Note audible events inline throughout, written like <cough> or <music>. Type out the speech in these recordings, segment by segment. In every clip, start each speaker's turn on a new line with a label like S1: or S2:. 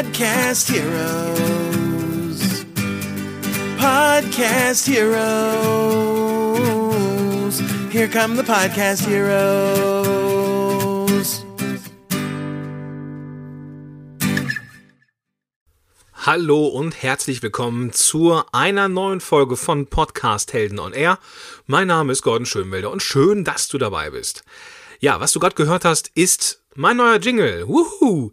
S1: Podcast Heroes. Podcast Heroes. Here come the Podcast Heroes.
S2: Hallo und herzlich willkommen zu einer neuen Folge von Podcast Helden on Air. Mein Name ist Gordon Schönwelder und schön, dass du dabei bist. Ja, was du gerade gehört hast, ist mein neuer Jingle. Wuhu!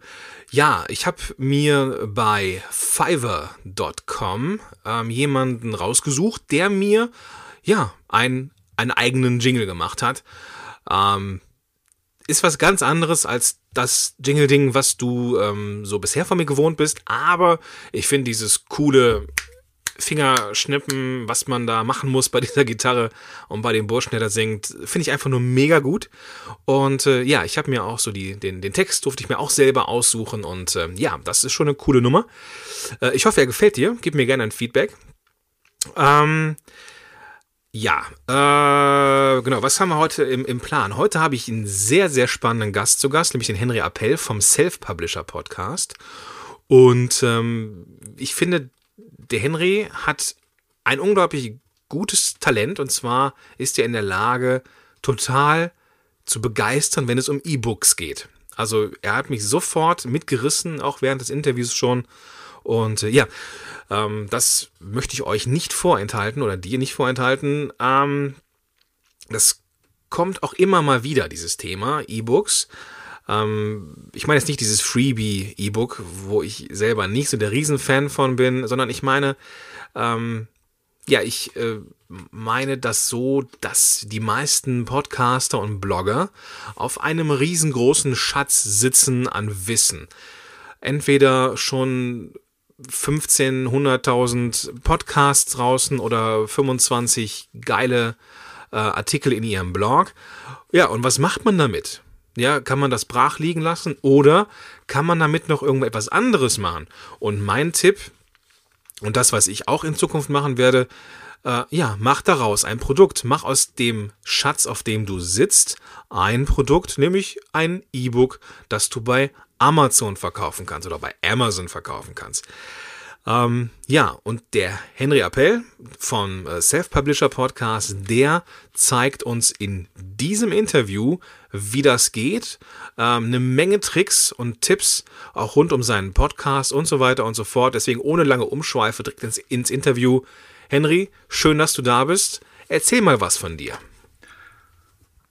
S2: Ja, ich habe mir bei Fiverr.com ähm, jemanden rausgesucht, der mir ja ein, einen eigenen Jingle gemacht hat. Ähm, ist was ganz anderes als das Jingle-Ding, was du ähm, so bisher von mir gewohnt bist. Aber ich finde dieses coole Fingerschnippen, was man da machen muss bei <laughs> dieser Gitarre und bei dem Burschen, der da singt, finde ich einfach nur mega gut. Und äh, ja, ich habe mir auch so die, den, den Text durfte ich mir auch selber aussuchen und äh, ja, das ist schon eine coole Nummer. Äh, ich hoffe, er gefällt dir. Gib mir gerne ein Feedback. Ähm, ja, äh, genau, was haben wir heute im, im Plan? Heute habe ich einen sehr, sehr spannenden Gast zu Gast, nämlich den Henry Appell vom Self-Publisher Podcast. Und ähm, ich finde, der Henry hat ein unglaublich gutes Talent und zwar ist er in der Lage, total zu begeistern, wenn es um E-Books geht. Also er hat mich sofort mitgerissen, auch während des Interviews schon. Und äh, ja, ähm, das möchte ich euch nicht vorenthalten oder dir nicht vorenthalten. Ähm, das kommt auch immer mal wieder, dieses Thema E-Books. Ähm, ich meine jetzt nicht dieses Freebie-E-Book, wo ich selber nicht so der Riesenfan von bin, sondern ich meine, ähm, ja, ich äh, meine das so, dass die meisten Podcaster und Blogger auf einem riesengroßen Schatz sitzen an Wissen. Entweder schon 15, 100.000 Podcasts draußen oder 25 geile äh, Artikel in ihrem Blog. Ja, und was macht man damit? Ja, kann man das brach liegen lassen oder kann man damit noch irgendetwas anderes machen? Und mein Tipp und das, was ich auch in Zukunft machen werde, äh, ja, mach daraus ein Produkt. Mach aus dem Schatz, auf dem du sitzt, ein Produkt, nämlich ein E-Book, das du bei Amazon verkaufen kannst oder bei Amazon verkaufen kannst. Ähm, ja, und der Henry Appell vom äh, Self-Publisher Podcast, der zeigt uns in diesem Interview, wie das geht. Ähm, eine Menge Tricks und Tipps, auch rund um seinen Podcast und so weiter und so fort. Deswegen ohne lange Umschweife direkt ins, ins Interview. Henry, schön, dass du da bist. Erzähl mal was von dir.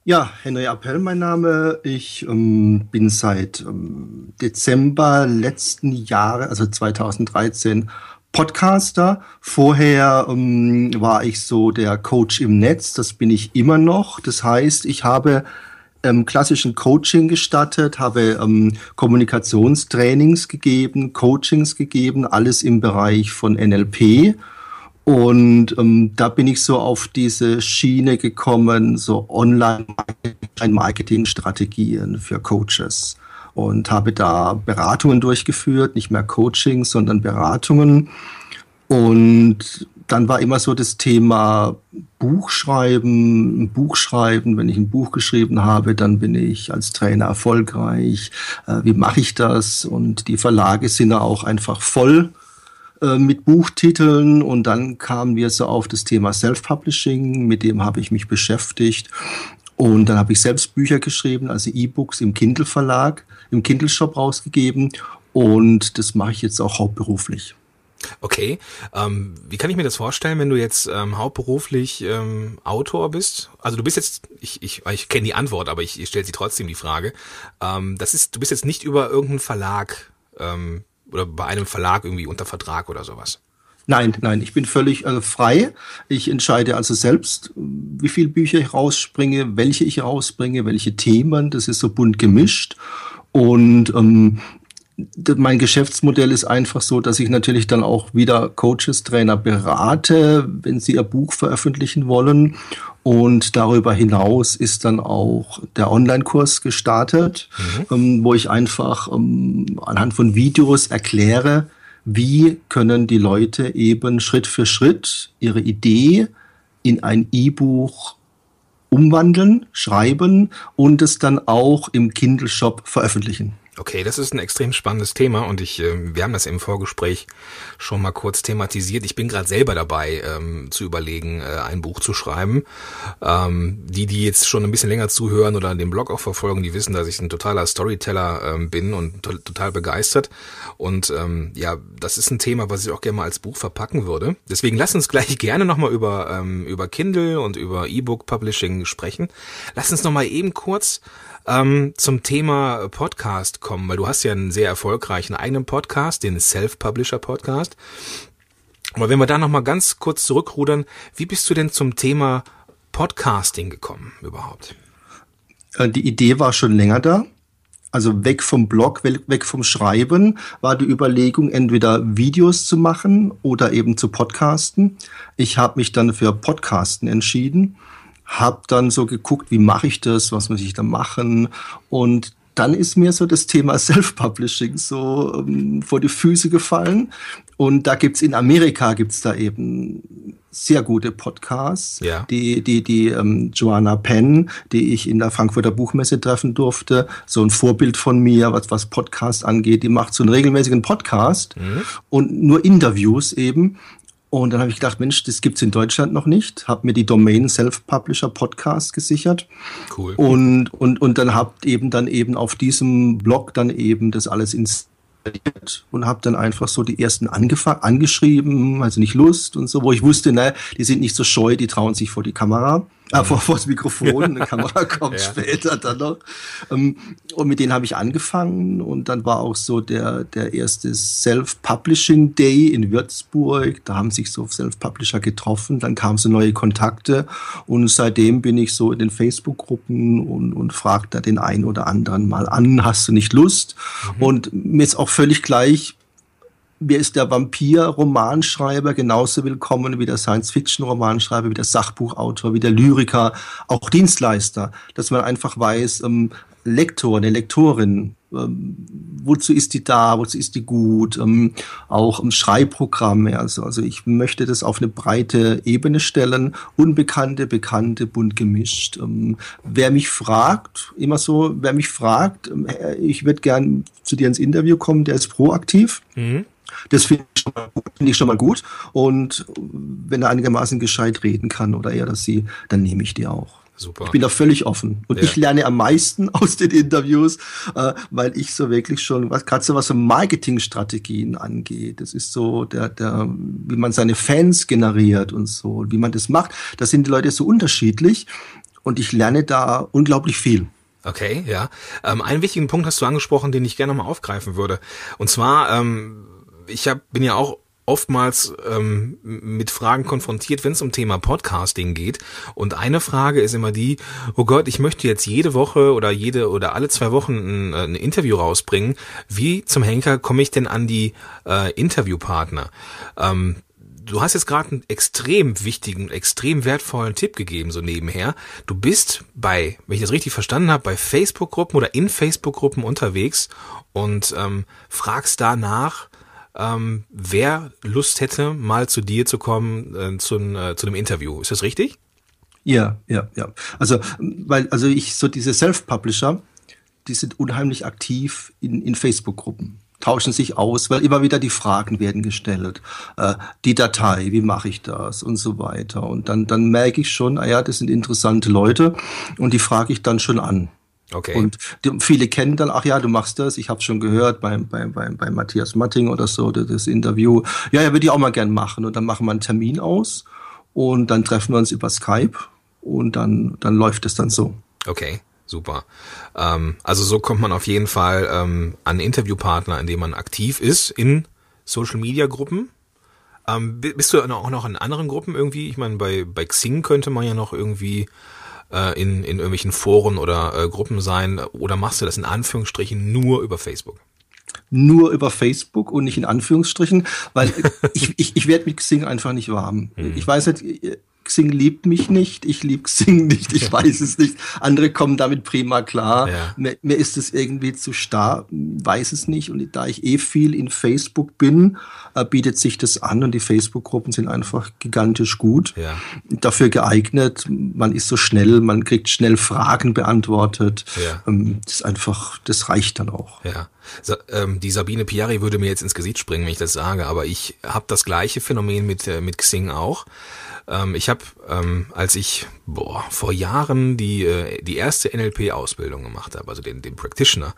S3: Ja, Henry Appell mein Name. Ich ähm, bin seit ähm, Dezember letzten Jahres, also 2013, Podcaster. Vorher ähm, war ich so der Coach im Netz, das bin ich immer noch. Das heißt, ich habe ähm, klassischen Coaching gestattet, habe ähm, Kommunikationstrainings gegeben, Coachings gegeben, alles im Bereich von NLP und ähm, da bin ich so auf diese Schiene gekommen, so Online-Marketing-Strategien für Coaches und habe da Beratungen durchgeführt, nicht mehr Coaching, sondern Beratungen. Und dann war immer so das Thema Buchschreiben, ein Buch schreiben. Wenn ich ein Buch geschrieben habe, dann bin ich als Trainer erfolgreich. Äh, wie mache ich das? Und die Verlage sind ja auch einfach voll äh, mit Buchtiteln und dann kamen wir so auf das Thema Self-Publishing, mit dem habe ich mich beschäftigt und dann habe ich selbst Bücher geschrieben, also E-Books im Kindle Verlag, im Kindle Shop rausgegeben und das mache ich jetzt auch hauptberuflich.
S2: Okay, ähm, wie kann ich mir das vorstellen, wenn du jetzt ähm, hauptberuflich ähm, Autor bist? Also du bist jetzt, ich, ich, ich kenne die Antwort, aber ich, ich stelle sie trotzdem die Frage. Ähm, das ist, du bist jetzt nicht über irgendeinen Verlag ähm, oder bei einem Verlag irgendwie unter Vertrag oder sowas?
S3: Nein, nein, ich bin völlig äh, frei. Ich entscheide also selbst, wie viele Bücher ich rausbringe, welche ich rausbringe, welche Themen. Das ist so bunt gemischt. Und ähm, mein Geschäftsmodell ist einfach so, dass ich natürlich dann auch wieder Coaches, Trainer berate, wenn sie ihr Buch veröffentlichen wollen. Und darüber hinaus ist dann auch der Online-Kurs gestartet, mhm. ähm, wo ich einfach ähm, anhand von Videos erkläre, wie können die Leute eben Schritt für Schritt ihre Idee in ein E-Buch umwandeln, schreiben und es dann auch im Kindle Shop veröffentlichen.
S2: Okay, das ist ein extrem spannendes Thema und ich, äh, wir haben das im Vorgespräch schon mal kurz thematisiert. Ich bin gerade selber dabei, ähm, zu überlegen, äh, ein Buch zu schreiben. Ähm, die, die jetzt schon ein bisschen länger zuhören oder den Blog auch verfolgen, die wissen, dass ich ein totaler Storyteller ähm, bin und to total begeistert. Und ähm, ja, das ist ein Thema, was ich auch gerne mal als Buch verpacken würde. Deswegen lass uns gleich <laughs> gerne nochmal über, ähm, über Kindle und über E-Book Publishing sprechen. Lass uns nochmal eben kurz ähm, zum Thema Podcast kommen, weil du hast ja einen sehr erfolgreichen eigenen Podcast, den Self-Publisher Podcast. Aber wenn wir da nochmal ganz kurz zurückrudern, wie bist du denn zum Thema Podcasting gekommen überhaupt?
S3: Äh, die Idee war schon länger da. Also weg vom Blog, weg vom Schreiben war die Überlegung, entweder Videos zu machen oder eben zu podcasten. Ich habe mich dann für Podcasten entschieden habe dann so geguckt, wie mache ich das, was muss ich da machen und dann ist mir so das Thema <laughs> Self-Publishing so ähm, vor die Füße gefallen. Und da gibt's in Amerika gibt's da eben sehr gute Podcasts. Ja. Die, die, die ähm, Joanna Penn, die ich in der Frankfurter Buchmesse treffen durfte, so ein Vorbild von mir, was, was Podcast angeht, die macht so einen regelmäßigen Podcast mhm. und nur Interviews eben. Und dann habe ich gedacht, Mensch, das gibt's in Deutschland noch nicht. Habe mir die Domain Self-Publisher Podcast gesichert. Cool. Und, und, und dann habt eben dann eben auf diesem Blog dann eben das alles ins und habe dann einfach so die ersten angefangen, angeschrieben, also nicht Lust und so, wo ich wusste, ne, die sind nicht so scheu, die trauen sich vor die Kamera, äh, vor, vor das Mikrofon, eine Kamera kommt ja. später dann noch. Ähm, und mit denen habe ich angefangen und dann war auch so der, der erste Self-Publishing Day in Würzburg, da haben sich so Self-Publisher getroffen, dann kamen so neue Kontakte und seitdem bin ich so in den Facebook-Gruppen und, und frage da den einen oder anderen mal an, hast du nicht Lust? Mhm. Und mir ist auch völlig gleich, mir ist der Vampir-Romanschreiber genauso willkommen wie der Science-Fiction-Romanschreiber, wie der Sachbuchautor, wie der Lyriker, auch Dienstleister, dass man einfach weiß, ähm, Lektor, eine Lektorin, ähm, wozu ist die da, wozu ist die gut, ähm, auch im Schreibprogramme. Also, also ich möchte das auf eine breite Ebene stellen, Unbekannte, Bekannte, bunt gemischt. Ähm, wer mich fragt, immer so, wer mich fragt, ähm, ich würde gern zu dir ins Interview kommen, der ist proaktiv. Mhm. Das finde ich, find ich, schon mal gut. Und wenn er einigermaßen gescheit reden kann oder er oder sie, dann nehme ich die auch. Super. Ich bin da völlig offen. Und ja. ich lerne am meisten <laughs> aus den Interviews, äh, weil ich so wirklich schon, was gerade so was so Marketingstrategien angeht. Das ist so der, der, wie man seine Fans generiert und so, wie man das macht. Da sind die Leute so unterschiedlich. Und ich lerne da unglaublich viel.
S2: Okay, ja. Ähm, einen wichtigen Punkt hast du angesprochen, den ich gerne nochmal aufgreifen würde. Und zwar, ähm, ich hab, bin ja auch oftmals ähm, mit Fragen konfrontiert, wenn es um Thema Podcasting geht. Und eine Frage ist immer die, oh Gott, ich möchte jetzt jede Woche oder jede oder alle zwei Wochen ein, ein Interview rausbringen. Wie zum Henker komme ich denn an die äh, Interviewpartner? Ähm, du hast jetzt gerade einen extrem wichtigen, extrem wertvollen Tipp gegeben, so nebenher. Du bist bei, wenn ich das richtig verstanden habe, bei Facebook-Gruppen oder in Facebook-Gruppen unterwegs und ähm, fragst danach, ähm, wer Lust hätte, mal zu dir zu kommen äh, zu, äh, zu einem Interview. Ist das richtig?
S3: Ja, ja, ja. Also, weil, also ich, so diese Self-Publisher, die sind unheimlich aktiv in, in Facebook-Gruppen tauschen sich aus, weil immer wieder die Fragen werden gestellt. Äh, die Datei, wie mache ich das und so weiter. Und dann, dann merke ich schon, ah ja, das sind interessante Leute und die frage ich dann schon an. Okay. Und die, viele kennen dann, ach ja, du machst das, ich habe schon gehört beim, beim, beim, beim Matthias Matting oder so, das, Interview. Ja, ja, würde ich auch mal gern machen. Und dann machen wir einen Termin aus und dann treffen wir uns über Skype und dann, dann läuft es dann so.
S2: Okay, super. Ähm, also so kommt man auf jeden Fall ähm, an Interviewpartner, in dem man aktiv ist in Social Media Gruppen. Ähm, bist du auch noch in anderen Gruppen irgendwie? Ich meine, bei, bei Xing könnte man ja noch irgendwie äh, in, in irgendwelchen Foren oder äh, Gruppen sein? Oder machst du das in Anführungsstrichen nur über Facebook?
S3: Nur über Facebook und nicht in Anführungsstrichen, weil <laughs> ich, ich, ich werde mit Xing einfach nicht warm. Mhm. Ich weiß nicht, Xing liebt mich nicht, ich liebe Xing nicht, ich weiß es nicht. Andere kommen damit prima klar.
S2: Ja.
S3: Mir, mir ist es irgendwie zu starr, weiß es nicht. Und da ich eh viel in Facebook bin, äh, bietet sich das an und die Facebook-Gruppen sind einfach gigantisch gut.
S2: Ja.
S3: Dafür geeignet, man ist so schnell, man kriegt schnell Fragen beantwortet.
S2: Ja.
S3: Ähm, das ist einfach, das reicht dann auch.
S2: Ja. Sa ähm, die Sabine Piari würde mir jetzt ins Gesicht springen, wenn ich das sage, aber ich habe das gleiche Phänomen mit, äh, mit Xing auch. Ähm, ich habe, ähm, als ich boah, vor Jahren die, äh, die erste NLP-Ausbildung gemacht habe, also den, den Practitioner,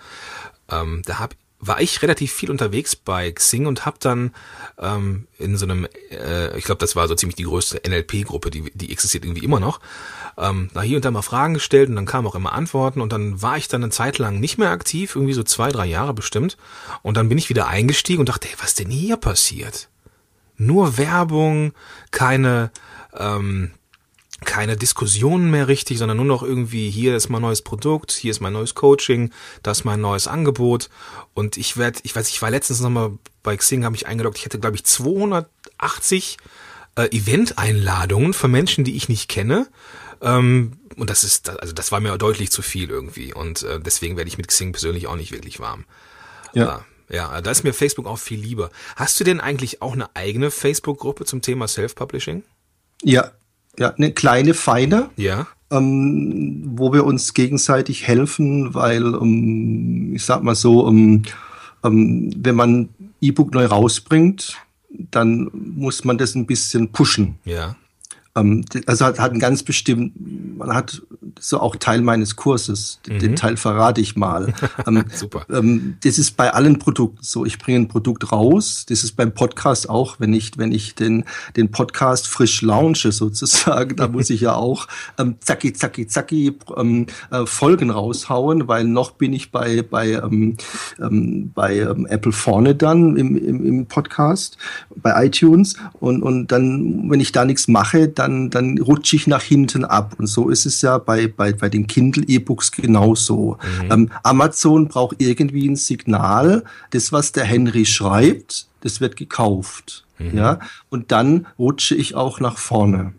S2: ähm, da hab, war ich relativ viel unterwegs bei Xing und habe dann ähm, in so einem, äh, ich glaube, das war so ziemlich die größte NLP-Gruppe, die, die existiert irgendwie immer noch, ähm, da hier und da mal Fragen gestellt und dann kamen auch immer Antworten und dann war ich dann eine Zeit lang nicht mehr aktiv, irgendwie so zwei, drei Jahre bestimmt. Und dann bin ich wieder eingestiegen und dachte, hey, was denn hier passiert? Nur Werbung, keine, ähm, keine Diskussionen mehr richtig, sondern nur noch irgendwie, hier ist mein neues Produkt, hier ist mein neues Coaching, das ist mein neues Angebot. Und ich werde, ich weiß, ich war letztens nochmal bei Xing, habe ich eingeloggt, ich hatte, glaube ich, 280 äh, Event-Einladungen von Menschen, die ich nicht kenne. Ähm, und das ist, also das war mir deutlich zu viel irgendwie. Und äh, deswegen werde ich mit Xing persönlich auch nicht wirklich warm.
S3: Ja.
S2: Äh, ja, da ist mir Facebook auch viel lieber. Hast du denn eigentlich auch eine eigene Facebook-Gruppe zum Thema Self-Publishing?
S3: Ja, ja, eine kleine, feine.
S2: Ja.
S3: ähm, wo wir uns gegenseitig helfen, weil, ähm, ich sag mal so, ähm, ähm, wenn man E-Book neu rausbringt, dann muss man das ein bisschen pushen.
S2: Ja.
S3: Ähm, also hat, hat einen ganz bestimmt, man hat so auch Teil meines Kurses, D- den Teil verrate ich mal. <laughs> ähm,
S2: Super.
S3: ähm, das ist bei allen Produkten so. Ich bringe ein Produkt raus. Das ist beim Podcast auch, wenn ich, wenn ich den, den Podcast frisch launche sozusagen, da muss ich ja auch ähm, zacki, zacki, zacki ähm, äh, Folgen raushauen, weil noch bin ich bei, bei, ähm, ähm, bei Apple vorne dann im, im, im Podcast, bei iTunes. Und, und dann, wenn ich da nichts mache, dann, dann rutsche ich nach hinten ab. Und so ist es ja bei, bei, bei den Kindle-E-Books genauso. Ähm, Amazon braucht irgendwie ein Signal. Das, was der Henry schreibt, das wird gekauft. Ja, und dann rutsche ich auch nach vorne.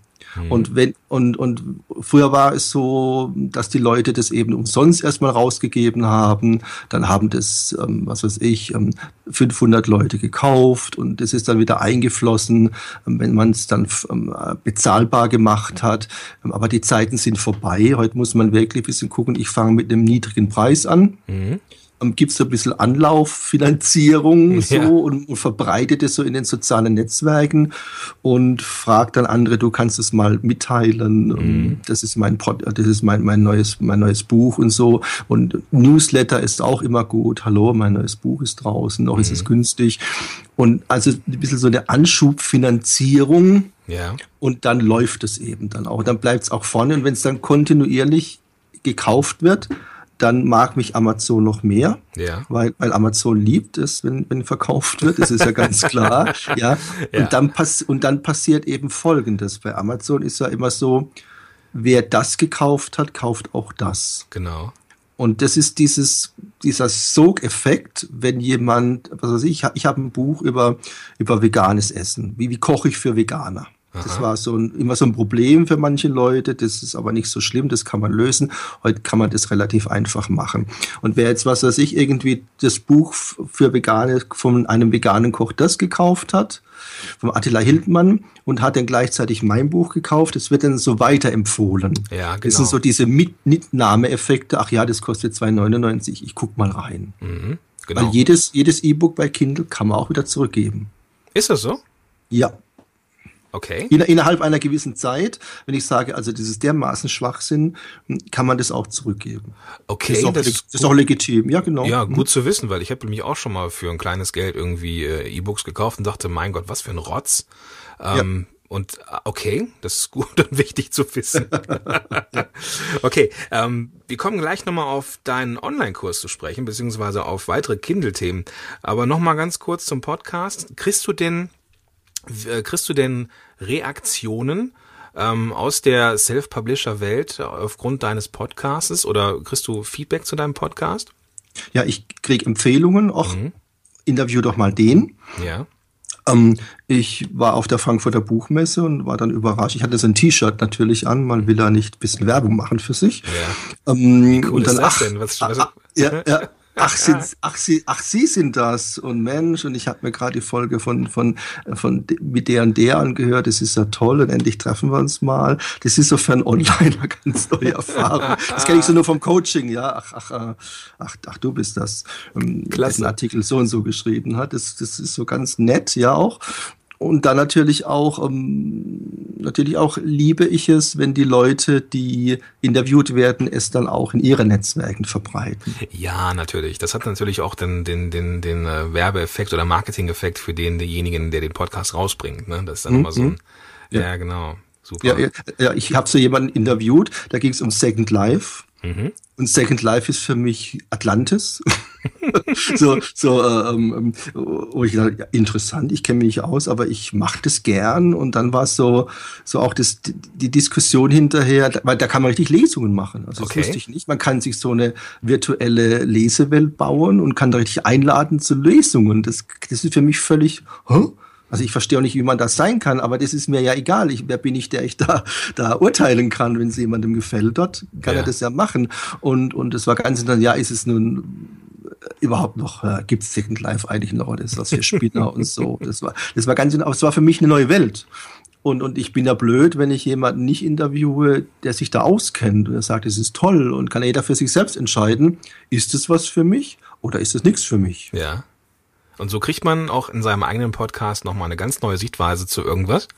S3: Und wenn, und, und früher war es so, dass die Leute das eben umsonst erstmal rausgegeben haben. Dann haben das, ähm, was weiß ich, ähm, 500 Leute gekauft und das ist dann wieder eingeflossen, ähm, wenn man es dann ähm, bezahlbar gemacht hat. Ähm, aber die Zeiten sind vorbei. Heute muss man wirklich ein bisschen gucken. Ich fange mit einem niedrigen Preis an. Ähm, Gibt es so ein bisschen Anlauffinanzierung so
S2: Ja.
S3: und, und verbreitet es so in den sozialen Netzwerken und fragt dann andere, du kannst es mal mitteilen. ähm, Das ist mein Pod, das ist mein, mein neues, mein neues Buch und so. Und Newsletter ist auch immer gut. Hallo, mein neues Buch ist draußen, noch ist es günstig. Und also ein bisschen so eine Anschubfinanzierung
S2: Ja.
S3: und dann läuft es eben dann auch. Dann bleibt es auch vorne und wenn es dann kontinuierlich gekauft wird, dann mag mich Amazon noch mehr,
S2: Ja.
S3: weil, weil Amazon liebt es, wenn, wenn verkauft wird, das ist ja ganz klar. ja. <laughs>
S2: Ja.
S3: Und, dann pass und dann passiert eben Folgendes. Bei Amazon ist ja immer so, wer das gekauft hat, kauft auch das.
S2: Genau.
S3: Und das ist dieses, dieser Sogeffekt, wenn jemand, was weiß ich, ich habe ein Buch über, über veganes Essen. Wie, wie koche ich für Veganer? Das war so ein, immer so ein Problem für manche Leute. Das ist aber nicht so schlimm, das kann man lösen. Heute kann man das relativ einfach machen. Und wer jetzt, was weiß ich, irgendwie das Buch für Vegane von einem veganen Koch das gekauft hat, vom Attila Hildmann, und hat dann gleichzeitig mein Buch gekauft, das wird dann so weiterempfohlen.
S2: Ja,
S3: Das
S2: genau.
S3: sind so diese Mit Mitnahmeeffekte. Ach ja, das kostet 2,99. Ich guck mal rein.
S2: Mhm.
S3: Weil
S2: Genau.
S3: jedes, jedes E-Book bei Kindle kann man auch wieder zurückgeben.
S2: Ist das so?
S3: Ja.
S2: Okay.
S3: In, innerhalb einer gewissen Zeit, wenn ich sage, also ist dermaßen Schwachsinn, kann man das auch zurückgeben.
S2: Okay,
S3: Das ist auch,
S2: das ist
S3: das ist auch legitim. Ja, genau.
S2: Ja, gut zu wissen, weil ich habe nämlich auch schon mal für ein kleines Geld irgendwie äh, E-Books gekauft und dachte, mein Gott, was für ein Rotz. Ähm, Und äh, okay, das ist <laughs> gut und wichtig zu wissen. <laughs> okay, ähm, wir kommen gleich nochmal auf deinen Online-Kurs zu sprechen, beziehungsweise auf weitere Kindle-Themen. Aber nochmal ganz kurz zum Podcast. Kriegst du denn, kriegst du denn Reaktionen ähm, aus der Self-Publisher-Welt aufgrund deines Podcasts oder kriegst du Feedback zu deinem Podcast?
S3: Ja, ich kriege Empfehlungen, auch
S2: Mhm.
S3: interview doch mal den.
S2: Ja.
S3: Ähm, ich war auf der Frankfurter Buchmesse und war dann überrascht. Ich hatte so ein T-Shirt natürlich an, man will da nicht ein bisschen Werbung machen für sich.
S2: Ja. Ähm, cool und dann, ist das ach, denn? Was, was,
S3: ah, ja, ja, Ach, sind, ach, Sie, ach, Sie sind das und Mensch und ich habe mir gerade die Folge von von von mit der und der angehört. Das ist ja toll und endlich treffen wir uns mal. Das ist so für einen Onliner ganz neue Erfahrung. Das kenne ich so nur vom Coaching, ja. Ach, ach, ach, ach, ach du bist das. Ähm, Klasse. Artikel so und so geschrieben hat. Das, das ist so ganz nett, ja auch. Und dann natürlich auch, ähm, natürlich auch liebe ich es, wenn die Leute, die interviewt werden, es dann auch in ihren Netzwerken verbreiten.
S2: Ja, natürlich. Das hat natürlich auch den, den, den, den äh, Werbeeffekt oder Marketing-Effekt für den, denjenigen, der den Podcast rausbringt. Ne? Das ist dann mhm. immer so ein, ja, ja genau.
S3: Super. Ja, ja, ja ich habe so jemanden interviewt, da ging es um Second Life. Mhm. Und Second Life ist für mich Atlantis. <laughs> <laughs> so, so, äh, ähm, wo ich dachte, ja, interessant, ich kenne mich nicht aus, aber ich mache das gern. Und dann war es so, so auch das, die Diskussion hinterher, weil da kann man richtig Lesungen machen. Also okay. das wusste ich nicht. Man kann sich so eine virtuelle Lesewelt bauen und kann da richtig einladen zu Lesungen. Das, das ist für mich völlig, huh? Also ich verstehe auch nicht, wie man das sein kann, aber das ist mir ja egal. Ich, wer bin ich, der ich da, da urteilen kann, wenn es jemandem gefällt dort, kann ja. er das ja machen. Und, und es war ganz interessant, ja, ist es nun überhaupt noch, äh, gibt es Second Life eigentlich noch, oder ist das für Spinner und so. Das war, das war ganz, aber es war für mich eine neue Welt. Und, und ich bin ja blöd, wenn ich jemanden nicht interviewe, der sich da auskennt und er sagt, es ist toll und kann jeder für sich selbst entscheiden, ist es was für mich oder ist es nichts für mich?
S2: Ja. Und so kriegt man auch in seinem eigenen Podcast nochmal eine ganz neue Sichtweise zu irgendwas.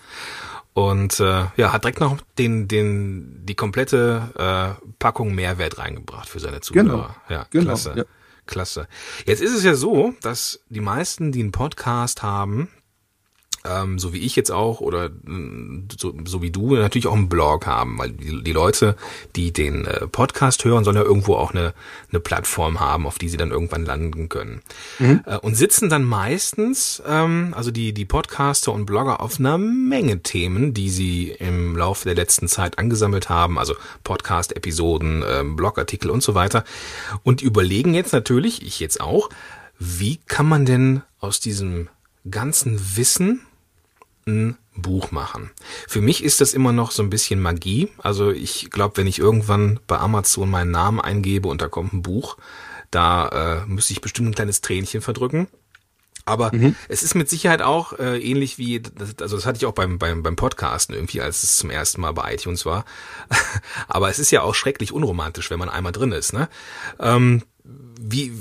S2: Und äh, ja, hat direkt noch den, den, die komplette äh, Packung Mehrwert reingebracht für seine Zuhörer.
S3: Genau.
S2: Ja,
S3: genau.
S2: klasse.
S3: Ja.
S2: Klasse. Jetzt ist es ja so, dass die meisten, die einen Podcast haben, ähm, so wie ich jetzt auch oder mm, so, so wie du natürlich auch einen Blog haben, weil die, die Leute, die den äh, Podcast hören, sollen ja irgendwo auch eine, eine Plattform haben, auf die sie dann irgendwann landen können. Mhm. Äh, und sitzen dann meistens, ähm, also die, die Podcaster und Blogger auf einer Menge Themen, die sie im Laufe der letzten Zeit angesammelt haben, also Podcast-Episoden, äh, Blogartikel und so weiter. Und überlegen jetzt natürlich, ich jetzt auch, wie kann man denn aus diesem ganzen Wissen ein Buch machen. Für mich ist das immer noch so ein bisschen Magie. Also ich glaube, wenn ich irgendwann bei Amazon meinen Namen eingebe und da kommt ein Buch, da äh, müsste ich bestimmt ein kleines Tränchen verdrücken. Aber mhm. es ist mit Sicherheit auch äh, ähnlich wie, das, also das hatte ich auch beim, beim, beim Podcasten irgendwie, als es zum ersten Mal bei iTunes war. <laughs> Aber es ist ja auch schrecklich unromantisch, wenn man einmal drin ist. Ne? Ähm, wie,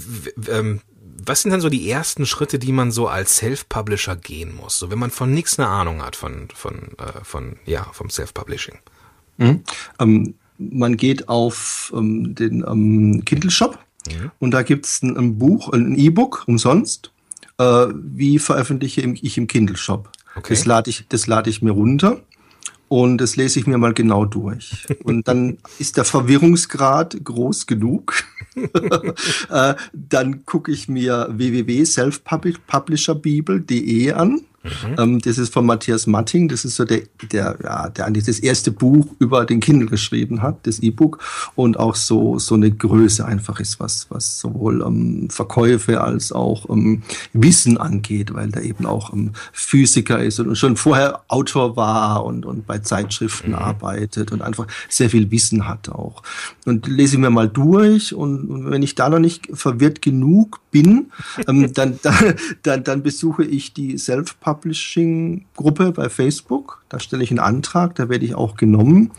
S2: ähm, was sind dann so die ersten Schritte, die man so als Self-Publisher gehen muss? So, wenn man von nichts eine Ahnung hat von, von, äh, von ja, vom Self-Publishing.
S3: Mhm. Ähm, man geht auf ähm, den ähm, Kindle Shop mhm. und da gibt es ein, ein, Buch, ein E-Book umsonst. Äh, wie veröffentliche ich im Kindle Shop? Okay. Das lade ich, das lade ich mir runter und das lese ich mir mal genau durch. Und dann <laughs> ist der Verwirrungsgrad groß genug. <laughs> Äh, dann gucke ich mir www.selfpublisherbibel.de an Mhm. Ähm, das ist von Matthias Matting. Das ist so der, der, ja, der eigentlich das erste Buch über den Kindle geschrieben hat, das E-Book. Und auch so, so eine Größe einfach ist, was, was sowohl ähm, Verkäufe als auch ähm, Wissen angeht, weil der eben auch ähm, Physiker ist und schon vorher Autor war und, und bei Zeitschriften mhm. arbeitet und einfach sehr viel Wissen hat auch. Und lese ich mir mal durch und, und wenn ich da noch nicht verwirrt genug bin, ähm, <laughs> dann, dann, dann, besuche ich die Self-Publishing-Gruppe bei Facebook. Da stelle ich einen Antrag, da werde ich auch genommen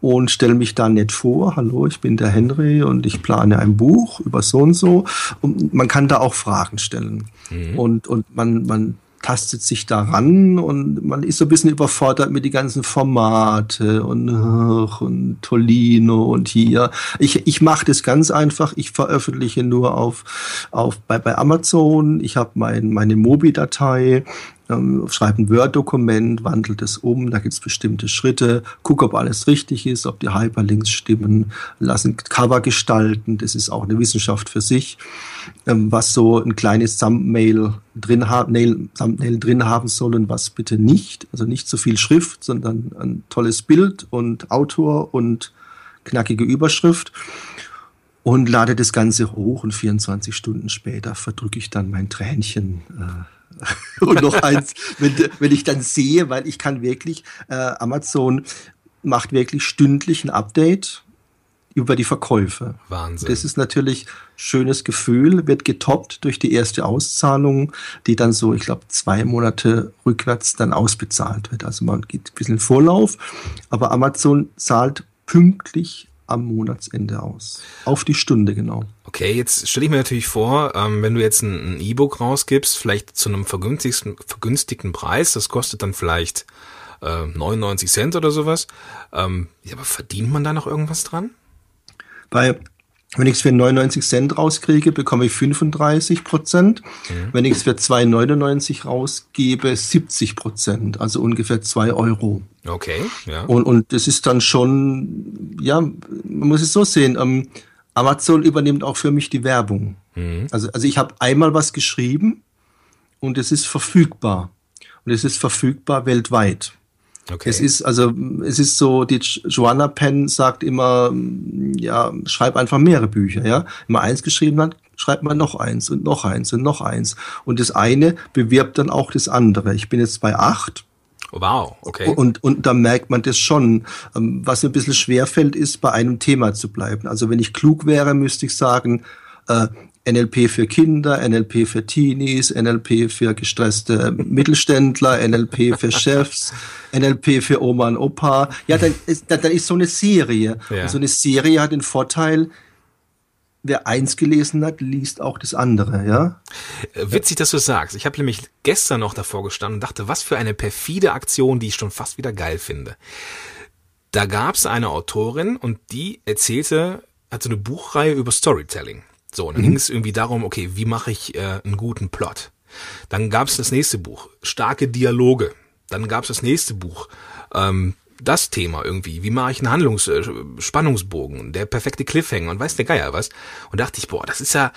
S3: und stelle mich da nett vor. Hallo, ich bin der Henry und ich plane ein Buch über so und so. Und man kann da auch Fragen stellen. Mhm. Und, und man, man tastet sich daran und man ist so ein bisschen überfordert mit die ganzen Formate und, und Tolino und hier. Ich, ich mache das ganz einfach. Ich veröffentliche nur auf, auf bei, bei Amazon. Ich habe mein, meine Mobi-Datei ähm, schreibe ein Word-Dokument, wandelt es um, da gibt es bestimmte Schritte, gucke, ob alles richtig ist, ob die Hyperlinks stimmen, lassen Cover gestalten, das ist auch eine Wissenschaft für sich, ähm, was so ein kleines Thumbnail drin, ha Thumbnail drin haben soll und was bitte nicht. Also nicht zu viel Schrift, sondern ein tolles Bild und Autor und knackige Überschrift und lade das Ganze hoch und 24 Stunden später verdrücke ich dann mein Tränchen. Äh, <laughs> und noch eins, wenn, wenn ich dann sehe, weil ich kann wirklich, äh, Amazon macht wirklich stündlich ein Update über die Verkäufe.
S2: Wahnsinn.
S3: Das ist natürlich schönes Gefühl, wird getoppt durch die erste Auszahlung, die dann so, ich glaube, zwei Monate rückwärts dann ausbezahlt wird. Also man geht ein bisschen Vorlauf, aber Amazon zahlt pünktlich am Monatsende aus. Auf die Stunde genau.
S2: Okay, jetzt stelle ich mir natürlich vor, ähm, wenn du jetzt ein ein E-Book rausgibst, vielleicht zu einem vergünstigten, vergünstigten Preis, das kostet dann vielleicht äh, 99 Cent oder sowas. Ähm, ja, aber verdient man da noch irgendwas dran?
S3: Weil wenn ich es für 99 Cent rauskriege, bekomme ich 35 Prozent. Wenn ich es für 2,99 rausgebe, 70 Prozent, also ungefähr 2 Euro.
S2: Okay, ja.
S3: Und, und das ist dann schon, ja, man muss es so sehen, ähm, Amazon übernimmt auch für mich die Werbung. Also, also ich habe einmal was geschrieben und es ist verfügbar. Und es ist verfügbar weltweit.
S2: okay.
S3: Es ist also, es ist so, die Joanna Penn sagt immer, ja, schreib einfach mehrere Bücher, ja. Wenn man eins geschrieben hat, schreibt man noch eins und noch eins und noch eins. Und das eine bewirbt dann auch das andere. Ich bin jetzt bei acht.
S2: Wow, okay.
S3: Und, und da merkt man das schon. Ähm, Was mir ein bisschen schwerfällt, ist, bei einem Thema zu bleiben. Also wenn ich klug wäre, müsste ich sagen, äh, NLP für Kinder, NLP für Teenies, NLP für gestresste <laughs> Mittelständler, NLP für Chefs, NLP für Oma und Opa. Ja, dann ist, dann, dann ist so eine Serie.
S2: Ja.
S3: Und so eine Serie hat den Vorteil, wer eins gelesen hat, liest auch das andere, ja.
S2: Äh, Witzig, dass du es sagst. Ich habe nämlich gestern noch davor gestanden und dachte, was für eine perfide Aktion, die ich schon fast wieder geil finde. Da gab es eine Autorin und die erzählte, hatte eine Buchreihe über Storytelling. So, und dann ging es irgendwie darum, okay, wie mache ich äh, einen guten Plot? Dann gab es das nächste Buch, starke Dialoge. Dann gab es das nächste Buch, ähm, das Thema irgendwie, wie mache ich einen Handlungs äh, Spannungsbogen, der perfekte Cliffhanger und weiß der Geier was. Und dachte ich, boah, das ist ja,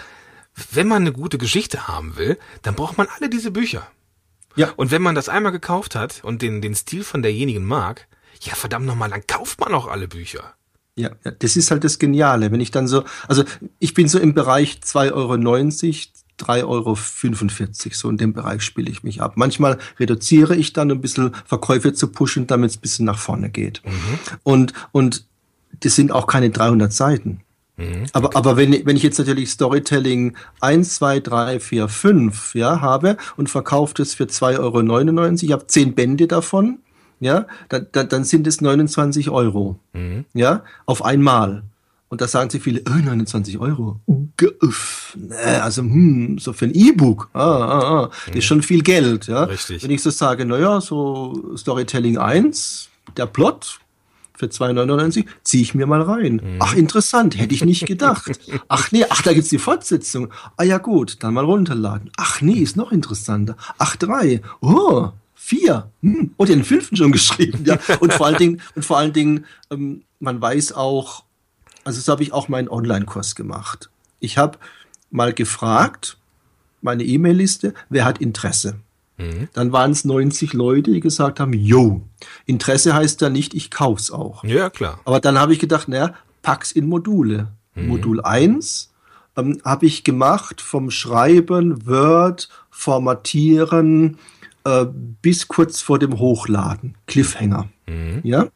S2: wenn man eine gute Geschichte haben will, dann braucht man alle diese Bücher.
S3: Ja.
S2: Und wenn man das einmal gekauft hat und den, den Stil von derjenigen mag, ja verdammt nochmal, dann kauft man auch alle Bücher.
S3: Ja, ja, das ist halt das Geniale. Wenn ich dann so, also ich bin so im Bereich 2,90 Euro, 3,45 Euro, so in dem Bereich spiele ich mich ab. Manchmal reduziere ich dann, ein bisschen Verkäufe zu pushen, damit es ein bisschen nach vorne geht. Und, und das sind auch keine 300 Seiten. Aber, aber wenn, wenn ich jetzt natürlich Storytelling 1, 2, 3, 4, 5 ja, habe und verkaufe das für 2,99 Euro, ich habe 10 Bände davon, ja, dann, dann, dann sind es 29 Euro. Ja, auf einmal. Und da sagen sie viele, äh, 29 Euro. Uff, nee, also, hm, so für ein E-Book, ah, ah, ah, das ist schon viel Geld, ja.
S2: Richtig.
S3: Wenn ich so sage, naja, so Storytelling 1, der Plot, für 2,99 ziehe ich mir mal rein. Ach, interessant, hätte ich nicht gedacht. <laughs> Ach nee, ach, da gibt's die Fortsetzung. Ah ja gut, dann mal runterladen. Ach nee, ist noch interessanter. Ach, drei. Oh, vier. Hm. Oh, den fünften schon <laughs> geschrieben. Ja. Und vor allen Dingen, und vor allen Dingen, ähm, man weiß auch, also so habe ich auch meinen Online-Kurs gemacht. Ich habe mal gefragt, meine E-Mail-Liste, wer hat Interesse? Dann waren es 90 Leute, die gesagt haben, yo, Interesse heißt ja nicht, ich kauf's auch.
S2: Ja, klar.
S3: Aber dann habe ich gedacht, naja, pack's in Module. Modul 1 ähm, habe ich gemacht vom Schreiben, Word, Formatieren äh, bis kurz vor dem Hochladen. Cliffhanger. Ja,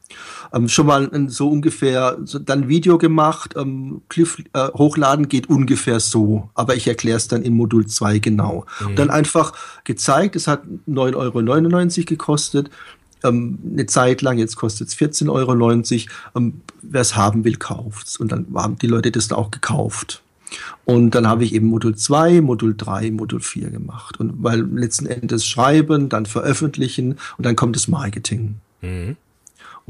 S3: ähm, schon mal so ungefähr, so, dann Video gemacht, ähm, Cliff, äh, hochladen geht ungefähr so, aber ich erkläre es dann in Modul 2 genau. Und dann einfach gezeigt, es hat 9,99 Euro gekostet, ähm, eine Zeit lang, jetzt kostet es 14,90 Euro, ähm, wer es haben will, kauft's. Und dann haben die Leute das dann auch gekauft. Und dann habe ich eben Modul 2, Modul 3, Modul 4 gemacht. Und weil letzten Endes schreiben, dann veröffentlichen und dann kommt das Marketing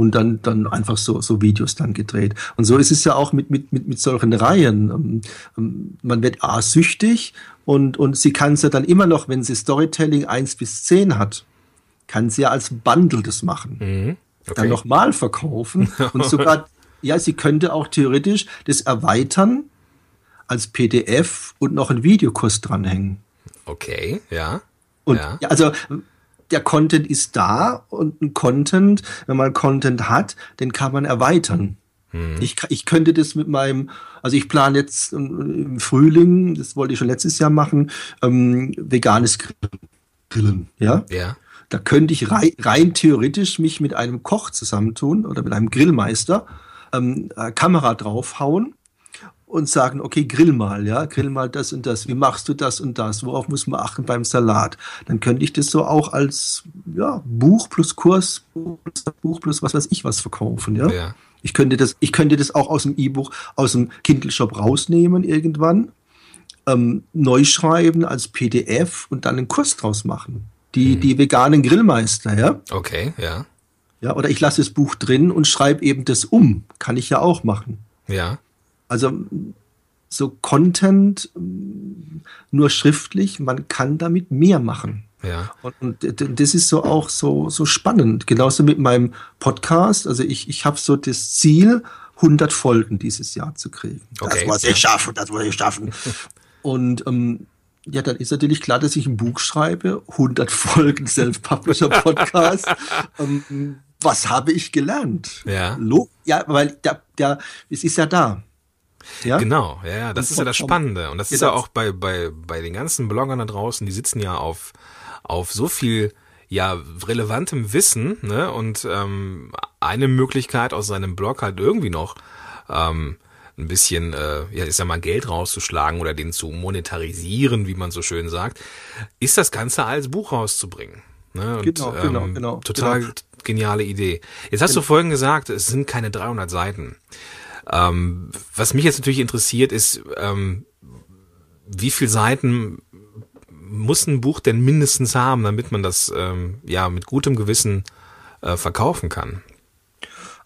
S3: und dann, dann einfach so, so Videos dann gedreht. Und so ist es ja auch mit, mit, mit, mit solchen Reihen. Ähm, ähm, Man wird A süchtig und, und sie kann es ja dann immer noch, wenn sie Storytelling 1 bis 10 hat, kann sie ja als Bundle das machen.
S2: Mhm.
S3: Dann
S2: Okay.
S3: nochmal verkaufen <laughs> und sogar, ja, sie könnte auch theoretisch das erweitern als PDF und noch einen Videokurs dranhängen.
S2: Okay, ja.
S3: Und
S2: ja.
S3: ja, also der Content ist da und ein Content, wenn man Content hat, den kann man erweitern. Ich, ka- ich könnte das mit meinem, also ich plane jetzt ähm, im Frühling, das wollte ich schon letztes Jahr machen, ähm, veganes Grillen. grillen, ja.
S2: Ja.
S3: Da könnte ich rein, rein theoretisch mich mit einem Koch zusammentun oder mit einem Grillmeister, ähm, äh, Kamera draufhauen und sagen, okay, grill mal, ja, grill mal das und das. Wie machst du das und das? Worauf muss man achten beim Salat? Dann könnte ich das so auch als ja, Buch plus Kurs, Buch plus was weiß ich was verkaufen, ja.
S2: Ja.
S3: Ich könnte das, ich könnte das auch aus dem E-Buch, aus dem Kindle Shop rausnehmen irgendwann, ähm, neu schreiben als PDF und dann einen Kurs draus machen. Die, die veganen Grillmeister, ja.
S2: Okay, ja.
S3: Ja, oder ich lasse das Buch drin und schreibe eben das um. Kann ich ja auch machen.
S2: Ja.
S3: Also so Content nur schriftlich, man kann damit mehr machen.
S2: Ja.
S3: Und, und das ist so auch so, so spannend. Genauso mit meinem Podcast. Also ich, ich habe so das Ziel, 100 Folgen dieses Jahr zu kriegen.
S2: Okay.
S3: Das muss ich schaffen, das muss ich schaffen. <laughs> Und ähm, ja, dann ist natürlich klar, dass ich ein Buch schreibe, 100 <laughs> Folgen Self-Publisher-Podcast. <laughs> ähm, was habe ich gelernt?
S2: Ja.
S3: Lo ja, weil der, der, es ist ja da. Ja?
S2: Genau, ja, ja, das
S3: Und
S2: ist ja das Spannende. Und das ist
S3: Genau.
S2: ja auch bei, bei, bei den ganzen Bloggern da draußen, die sitzen ja auf, auf so viel ja relevantem Wissen, ne? Und ähm, eine Möglichkeit aus seinem Blog halt irgendwie noch ähm, ein bisschen, äh, ja, ist ja mal Geld rauszuschlagen oder den zu monetarisieren, wie man so schön sagt, ist das Ganze als Buch rauszubringen. Ne? Und,
S3: Genau, genau, genau,
S2: Total
S3: genau.
S2: geniale Idee. Jetzt hast du vorhin gesagt, es sind keine 300 Seiten. Ähm, was mich jetzt natürlich interessiert, ist, ähm, wie viel Seiten muss ein Buch denn mindestens haben, damit man das ähm, ja mit gutem Gewissen äh, verkaufen kann?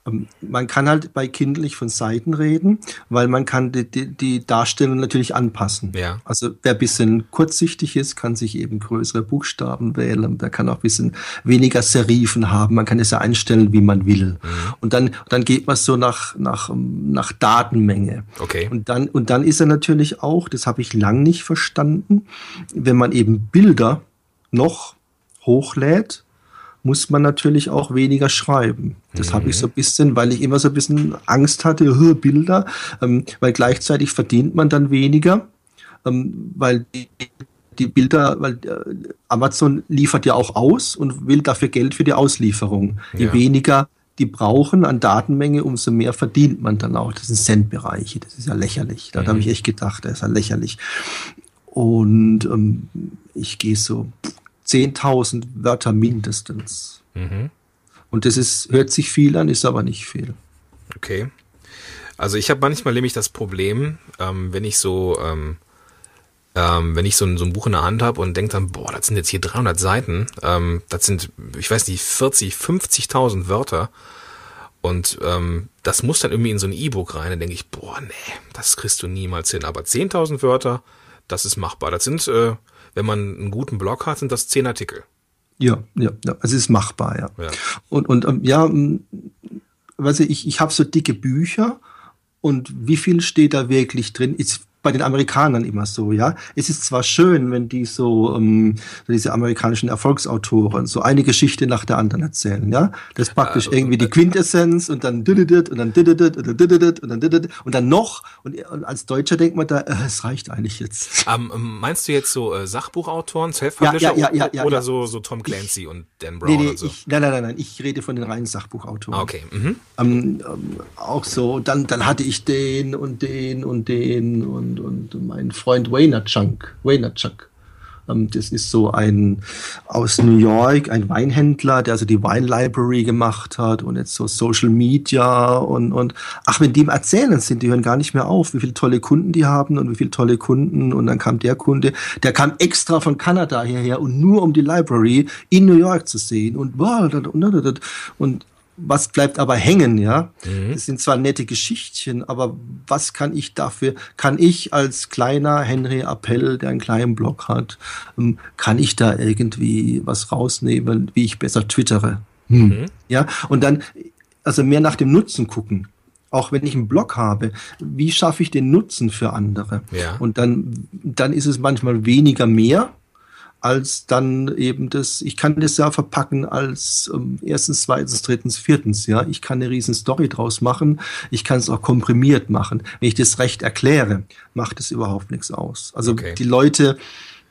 S3: Ähm, Man kann halt bei Kindle nicht von Seiten reden, weil man kann die, die, die Darstellung natürlich anpassen.
S2: Ja.
S3: Also wer ein bisschen kurzsichtig ist, kann sich eben größere Buchstaben wählen. Der kann auch ein bisschen weniger Serifen haben. Man kann es ja einstellen, wie man will. Und dann, dann geht man so nach, nach, nach Datenmenge.
S2: Okay.
S3: Und dann, und dann ist er natürlich auch, das habe ich lang nicht verstanden, wenn man eben Bilder noch hochlädt, muss man natürlich auch weniger schreiben. Das habe ich so ein bisschen, weil ich immer so ein bisschen Angst hatte, <laughs> "Hö, Bilder, ähm, weil gleichzeitig verdient man dann weniger, ähm, weil die, die Bilder, weil äh, Amazon liefert ja auch aus und will dafür Geld für die Auslieferung. Je
S2: Ja.
S3: weniger die brauchen an Datenmenge, umso mehr verdient man dann auch. Das sind Centbereiche, das ist ja lächerlich. Da habe ich echt gedacht, das ist ja lächerlich. Und ähm, ich gehe so 10.000 Wörter mindestens.
S2: Mhm.
S3: Und das ist, hört sich viel an, ist aber nicht viel.
S2: Okay. Also ich habe manchmal nämlich das Problem, ähm, wenn ich so, ähm, ähm, wenn ich so ein, so ein Buch in der Hand habe und denke dann, boah, das sind jetzt hier 300 Seiten, ähm, das sind, ich weiß nicht, 40, 50.000 Wörter und ähm, das muss dann irgendwie in so ein E-Book rein, dann denke ich, boah, nee, das kriegst du niemals hin. Aber 10.000 Wörter, das ist machbar. Das sind, äh, wenn man einen guten Blog hat, sind das 10 Artikel.
S3: Ja, ja, ja. Also es ist machbar, ja.
S2: Ja.
S3: Und, und ähm, ja, weiß ich, ich, ich habe so dicke Bücher und wie viel steht da wirklich drin? Ist bei den Amerikanern immer so, ja. Es ist zwar schön, wenn die so, ähm, diese amerikanischen Erfolgsautoren so eine Geschichte nach der anderen erzählen, ja. Das ist praktisch irgendwie die Quintessenz und dann dididit und dann dididit und dann dididit und dann und dann noch und, als Deutscher denkt man da, äh, es reicht eigentlich jetzt.
S2: Ähm, meinst du jetzt so äh, Sachbuchautoren, Self-Publisher
S3: Ja, ja, ja,
S2: oder so, so Tom Clancy und Dan Brown
S3: Nee, nee,
S2: und so?
S3: ich, nein, nein, nein, nein, ich rede von den reinen Sachbuchautoren.
S2: Ah, okay. Mhm.
S3: ähm, ähm, auch so, dann, dann hatte ich den und den und den und, und mein Freund Waynerchuk, Waynerchuk. Ähm, das ist so ein aus New York, ein Weinhändler, der also die Wine Library gemacht hat und jetzt so Social Media und, und ach, die im Erzählen sind, die hören gar nicht mehr auf, wie viele tolle Kunden die haben und wie viele tolle Kunden und dann kam der Kunde, der kam extra von Kanada hierher und nur um die Library in New York zu sehen und und, und, und was bleibt aber hängen, ja? Das sind zwar nette Geschichtchen, aber was kann ich dafür, kann ich als kleiner Henry Appell, der einen kleinen Blog hat, ähm, kann ich da irgendwie was rausnehmen, wie ich besser twittere? Hm. Ja, und dann, also mehr nach dem Nutzen gucken. Auch wenn ich einen Blog habe, wie schaffe ich den Nutzen für andere?
S2: Ja.
S3: Und dann, dann ist es manchmal weniger mehr, als dann eben das, ich kann das ja verpacken als ähm, erstens, zweitens, drittens, viertens, ja. Ich kann eine riesen Story draus machen. Ich kann es auch komprimiert machen. Wenn ich das recht erkläre, macht es überhaupt nichts aus. Also
S2: Okay.
S3: die Leute,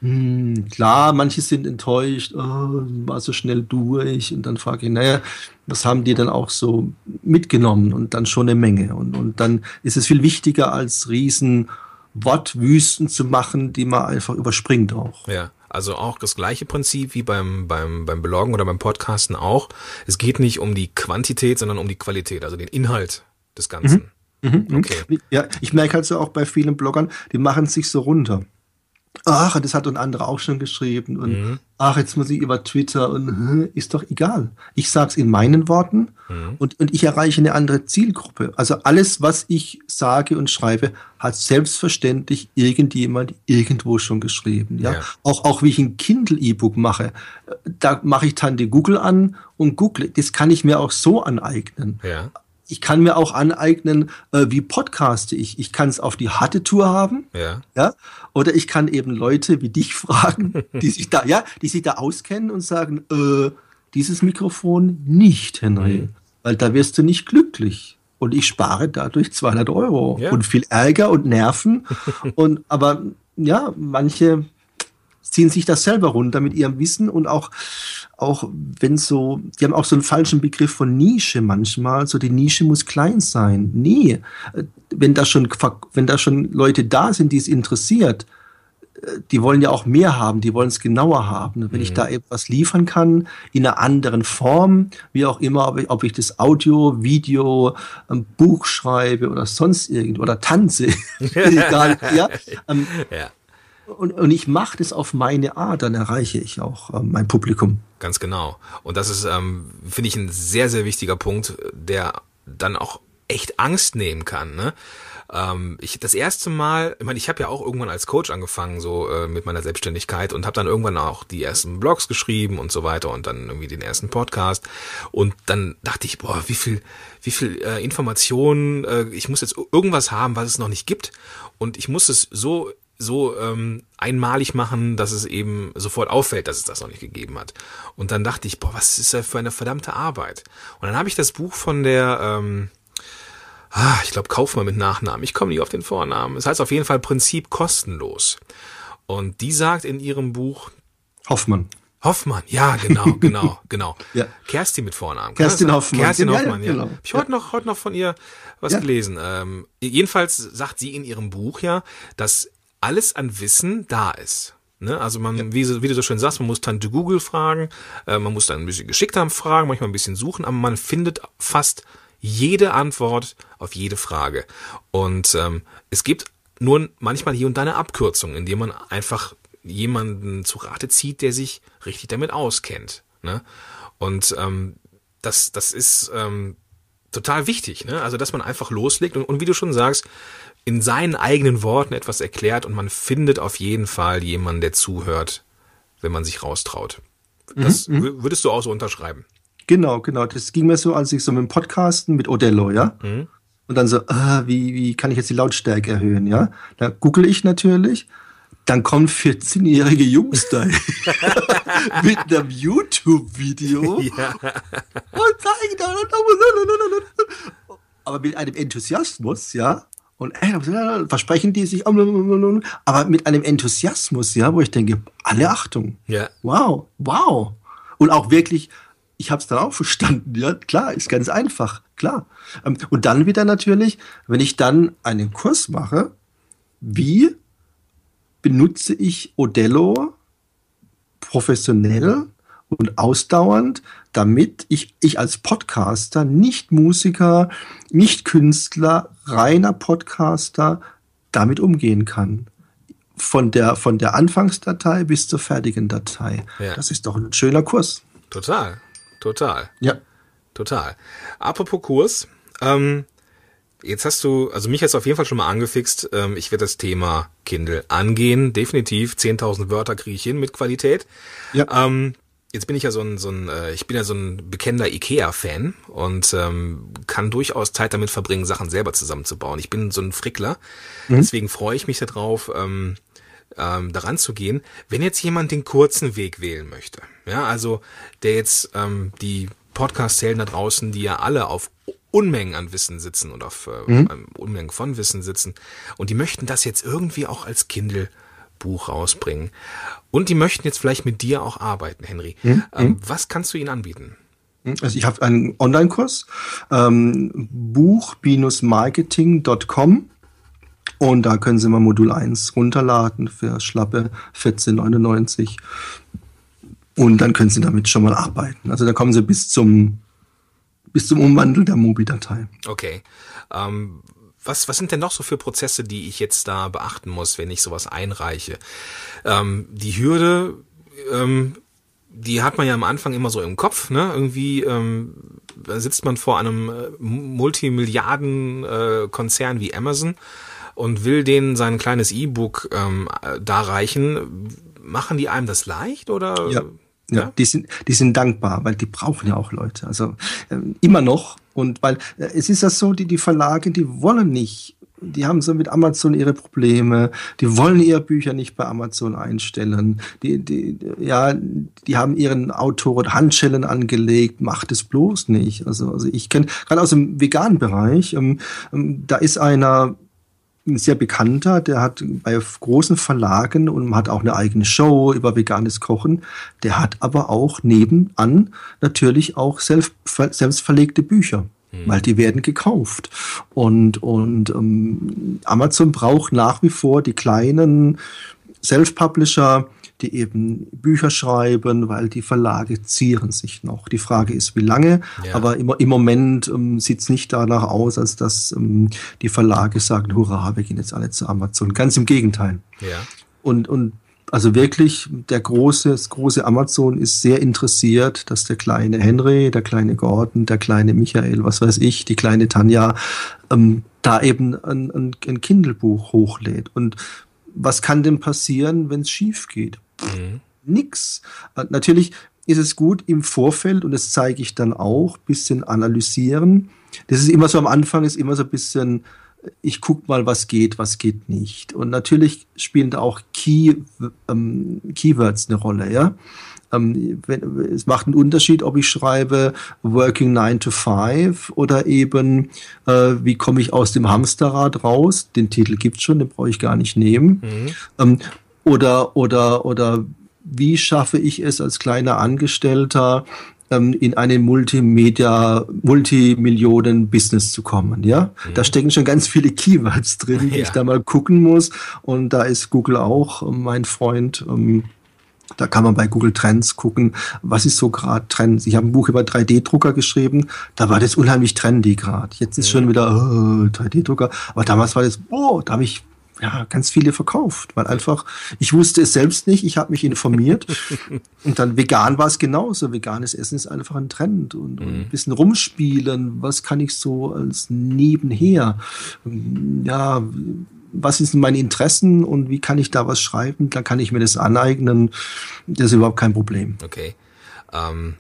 S3: hm, klar, manche sind enttäuscht, oh, war so schnell durch. Und dann frage ich, naja, was haben die dann auch so mitgenommen? Und dann schon eine Menge. Und, und dann ist es viel wichtiger, als riesen Wortwüsten zu machen, die man einfach überspringt auch.
S2: Ja. Also auch das gleiche Prinzip wie beim, beim, beim Bloggen oder beim Podcasten auch. Es geht nicht um die Quantität, sondern um die Qualität, also den Inhalt des Ganzen.
S3: Mhm. Mhm. Okay. Ja, ich merke halt so auch bei vielen Bloggern, die machen sich so runter ach, das hat ein anderer auch schon geschrieben und mhm. ach, jetzt muss ich über Twitter und ist doch egal. Ich sag's in meinen Worten mhm. und, und ich erreiche eine andere Zielgruppe. Also alles, was ich sage und schreibe, hat selbstverständlich irgendjemand irgendwo schon geschrieben. Ja, ja. auch auch wie ich ein Kindle E-Book mache, da mache ich Tante Google an und Google. Das kann ich mir auch so aneignen. Ja ich kann mir auch aneignen, äh, wie podcaste ich. Ich kann es auf die harte Tour haben, ja. ja, oder ich kann eben Leute wie dich <laughs> fragen, die sich da, ja, die sich da auskennen und sagen, äh, dieses Mikrofon nicht, Henry, mhm. weil da wirst du nicht glücklich. Und ich spare dadurch 200 Euro ja. und viel Ärger und Nerven. <laughs> und aber ja, manche ziehen sich das selber runter mit ihrem Wissen und auch, auch wenn so, die haben auch so einen falschen Begriff von Nische manchmal, so die Nische muss klein sein. Nee, wenn da schon, wenn da schon Leute da sind, die es interessiert, die wollen ja auch mehr haben, die wollen es genauer haben. Wenn mhm. ich da etwas liefern kann, in einer anderen Form, wie auch immer, ob ich, ob ich das Audio, Video, ein Buch schreibe oder sonst irgendwo oder tanze, <laughs> <laughs> egal, ja, ähm, ja und, und ich mache das auf meine Art, dann erreiche ich auch äh, mein Publikum.
S2: Ganz genau. Und das ist, ähm, finde ich, ein sehr, sehr wichtiger Punkt, der dann auch echt Angst nehmen kann. Ne? Ähm, ich das erste Mal, ich meine, ich habe ja auch irgendwann als Coach angefangen, so äh, mit meiner Selbstständigkeit und habe dann irgendwann auch die ersten Blogs geschrieben und so weiter und dann irgendwie den ersten Podcast. Und dann dachte ich, boah, wie viel, wie viel äh, Informationen, äh, ich muss jetzt irgendwas haben, was es noch nicht gibt. Und ich muss es so so ähm, einmalig machen, dass es eben sofort auffällt, dass es das noch nicht gegeben hat. Und dann dachte ich, boah, was ist das für eine verdammte Arbeit? Und dann habe ich das Buch von der, ähm, ah, ich glaube Kaufmann mit Nachnamen, ich komme nicht auf den Vornamen. Es heißt auf jeden Fall Prinzip kostenlos. Und die sagt in ihrem Buch
S3: Hoffmann.
S2: Hoffmann, ja, genau, <laughs> genau, genau. ja. Kerstin mit Vornamen.
S3: Kerstin Hoffmann.
S2: Kerstin Hoffmann, ja. ja. Genau. Hab ich heute noch, heute noch von ihr was ja. gelesen. Ähm, jedenfalls sagt sie in ihrem Buch ja, dass alles an Wissen da ist. Ne? Also man, ja. wie, wie, du so schön sagst, man muss Tante Google fragen, äh, man muss dann ein bisschen geschickter fragen, manchmal ein bisschen suchen, aber man findet fast jede Antwort auf jede Frage. Und ähm, es gibt nur manchmal hier und da eine Abkürzung, indem man einfach jemanden zu Rate zieht, der sich richtig damit auskennt. Ne? Und ähm, das, das ist ähm, total wichtig. Ne? Also, dass man einfach loslegt und, und wie du schon sagst, in seinen eigenen Worten etwas erklärt und man findet auf jeden Fall jemanden, der zuhört, wenn man sich raustraut. Das mhm, mhm. würdest du auch so unterschreiben.
S3: Genau, genau. Das ging mir so, als ich so mit dem Podcasten mit Odello, ja. Mhm. Und dann so, ah, wie, wie kann ich jetzt die Lautstärke erhöhen, ja? Da google ich natürlich. Dann kommen 14-jährige Jungs da <laughs> mit einem YouTube-Video <laughs> ja. und zeigen da, aber mit einem Enthusiasmus, ja, und äh, versprechen die sich, aber mit einem Enthusiasmus, ja, wo ich denke, alle Achtung. Ja. Wow, wow. Und auch wirklich, ich habe es dann auch verstanden, ja, klar, ist ganz einfach, klar. Ähm, und dann wieder natürlich, wenn ich dann einen Kurs mache, wie benutze ich Odello professionell und ausdauernd, damit ich, ich als Podcaster, nicht Musiker, nicht Künstler, reiner Podcaster damit umgehen kann. Von der, von der Anfangsdatei bis zur fertigen Datei. Ja. Das ist doch ein schöner Kurs.
S2: Total, total.
S3: Ja.
S2: Total. Apropos Kurs, ähm, jetzt hast du, also mich hast du auf jeden Fall schon mal angefixt. Ähm, ich werde das Thema Kindle angehen. Definitiv 10.000 Wörter kriege ich hin mit Qualität. Ja. Ähm, jetzt bin ich ja so ein, so ein äh, ich bin ja so ein bekennender Ikea-Fan und ähm, kann durchaus Zeit damit verbringen, Sachen selber zusammenzubauen. Ich bin so ein Frickler, mhm. deswegen freue ich mich darauf, ähm, ähm, daran zu gehen. Wenn jetzt jemand den kurzen Weg wählen möchte, ja, also der jetzt ähm, die Podcast-Zellen da draußen, die ja alle auf Unmengen an Wissen sitzen und auf äh, mhm. Unmengen von Wissen sitzen und die möchten das jetzt irgendwie auch als Kindle Buch rausbringen. Und die möchten jetzt vielleicht mit dir auch arbeiten, Henry.
S3: Hm?
S2: Ähm, was kannst du ihnen anbieten?
S3: Also ich habe einen Online-Kurs, ähm, buch-marketing.com und da können Sie mal Modul 1 runterladen für schlappe 14,99 und dann können Sie damit schon mal arbeiten. Also da kommen Sie bis zum, bis zum Umwandel der Mobi-Datei.
S2: Okay. Ähm, was, was sind denn noch so für Prozesse, die ich jetzt da beachten muss, wenn ich sowas einreiche? Ähm, die Hürde, ähm, die hat man ja am Anfang immer so im Kopf, ne? Irgendwie ähm, sitzt man vor einem äh, Multimilliarden-Konzern äh, wie Amazon und will denen sein kleines E-Book ähm, darreichen. Machen die einem das leicht oder?
S3: Ja. Ja, ja, die sind, die sind dankbar, weil die brauchen ja auch Leute. Also äh, immer noch. Und weil äh, es ist ja so, die, die Verlage, die wollen nicht die haben so mit Amazon ihre Probleme, die wollen ihre Bücher nicht bei Amazon einstellen, die, die, ja, die haben ihren Autoren Handschellen angelegt, macht es bloß nicht. Also, also ich kenne, gerade aus dem veganen Bereich, ähm, ähm, da ist einer, ein sehr bekannter, der hat bei großen Verlagen und hat auch eine eigene Show über veganes Kochen. Der hat aber auch nebenan natürlich auch selbst, selbst verlegte Bücher weil die werden gekauft. Und, und ähm, Amazon braucht nach wie vor die kleinen Self-Publisher, die eben Bücher schreiben, weil die Verlage zieren sich noch. Die Frage ist, wie lange, ja. aber im, im Moment ähm, sieht es nicht danach aus, als dass ähm, die Verlage sagen, hurra, wir gehen jetzt alle zu Amazon. Ganz im Gegenteil.
S2: Ja.
S3: Und, und also wirklich, der große, das große Amazon ist sehr interessiert, dass der kleine Henry, der kleine Gordon, der kleine Michael, was weiß ich, die kleine Tanja, ähm, da eben ein, ein, ein Kindle-Buch hochlädt. Und was kann denn passieren, wenn es schief geht? Mhm. Nix. Äh, natürlich ist es gut im Vorfeld, und das zeige ich dann auch, bisschen analysieren. Das ist immer so am Anfang, ist immer so ein bisschen ich guck mal, was geht, was geht nicht. Und natürlich spielen da auch Key, ähm, Keywords eine Rolle, ja. Ähm, wenn, es macht einen Unterschied, ob ich schreibe Working 9 to 5 oder eben äh, wie komme ich aus dem Hamsterrad raus. Den Titel gibt's schon, den brauche ich gar nicht nehmen. Mhm. Ähm, oder, oder, oder wie schaffe ich es als kleiner Angestellter, ähm, in einen Multimedia, Multimillionen-Business zu kommen. Ja, mhm. da stecken schon ganz viele Keywords drin, die ja. ich da mal gucken muss. Und da ist Google auch ähm, mein Freund. Ähm, da kann man bei Google Trends gucken, was ist so gerade Trends. Ich habe ein Buch über 3D-Drucker geschrieben, da war das unheimlich trendy gerade. Jetzt ist mhm. schon wieder oh, 3D-Drucker, aber damals war das, oh, da habe ich ja, ganz viele verkauft, weil einfach, ich wusste es selbst nicht, ich habe mich informiert <laughs> und dann vegan war es genauso. Veganes Essen ist einfach ein Trend und, mhm. und, ein bisschen rumspielen, was kann ich so als nebenher, ja, was sind meine Interessen und wie kann ich da was schreiben, dann kann ich mir das aneignen, das ist überhaupt kein Problem.
S2: Okay, ähm,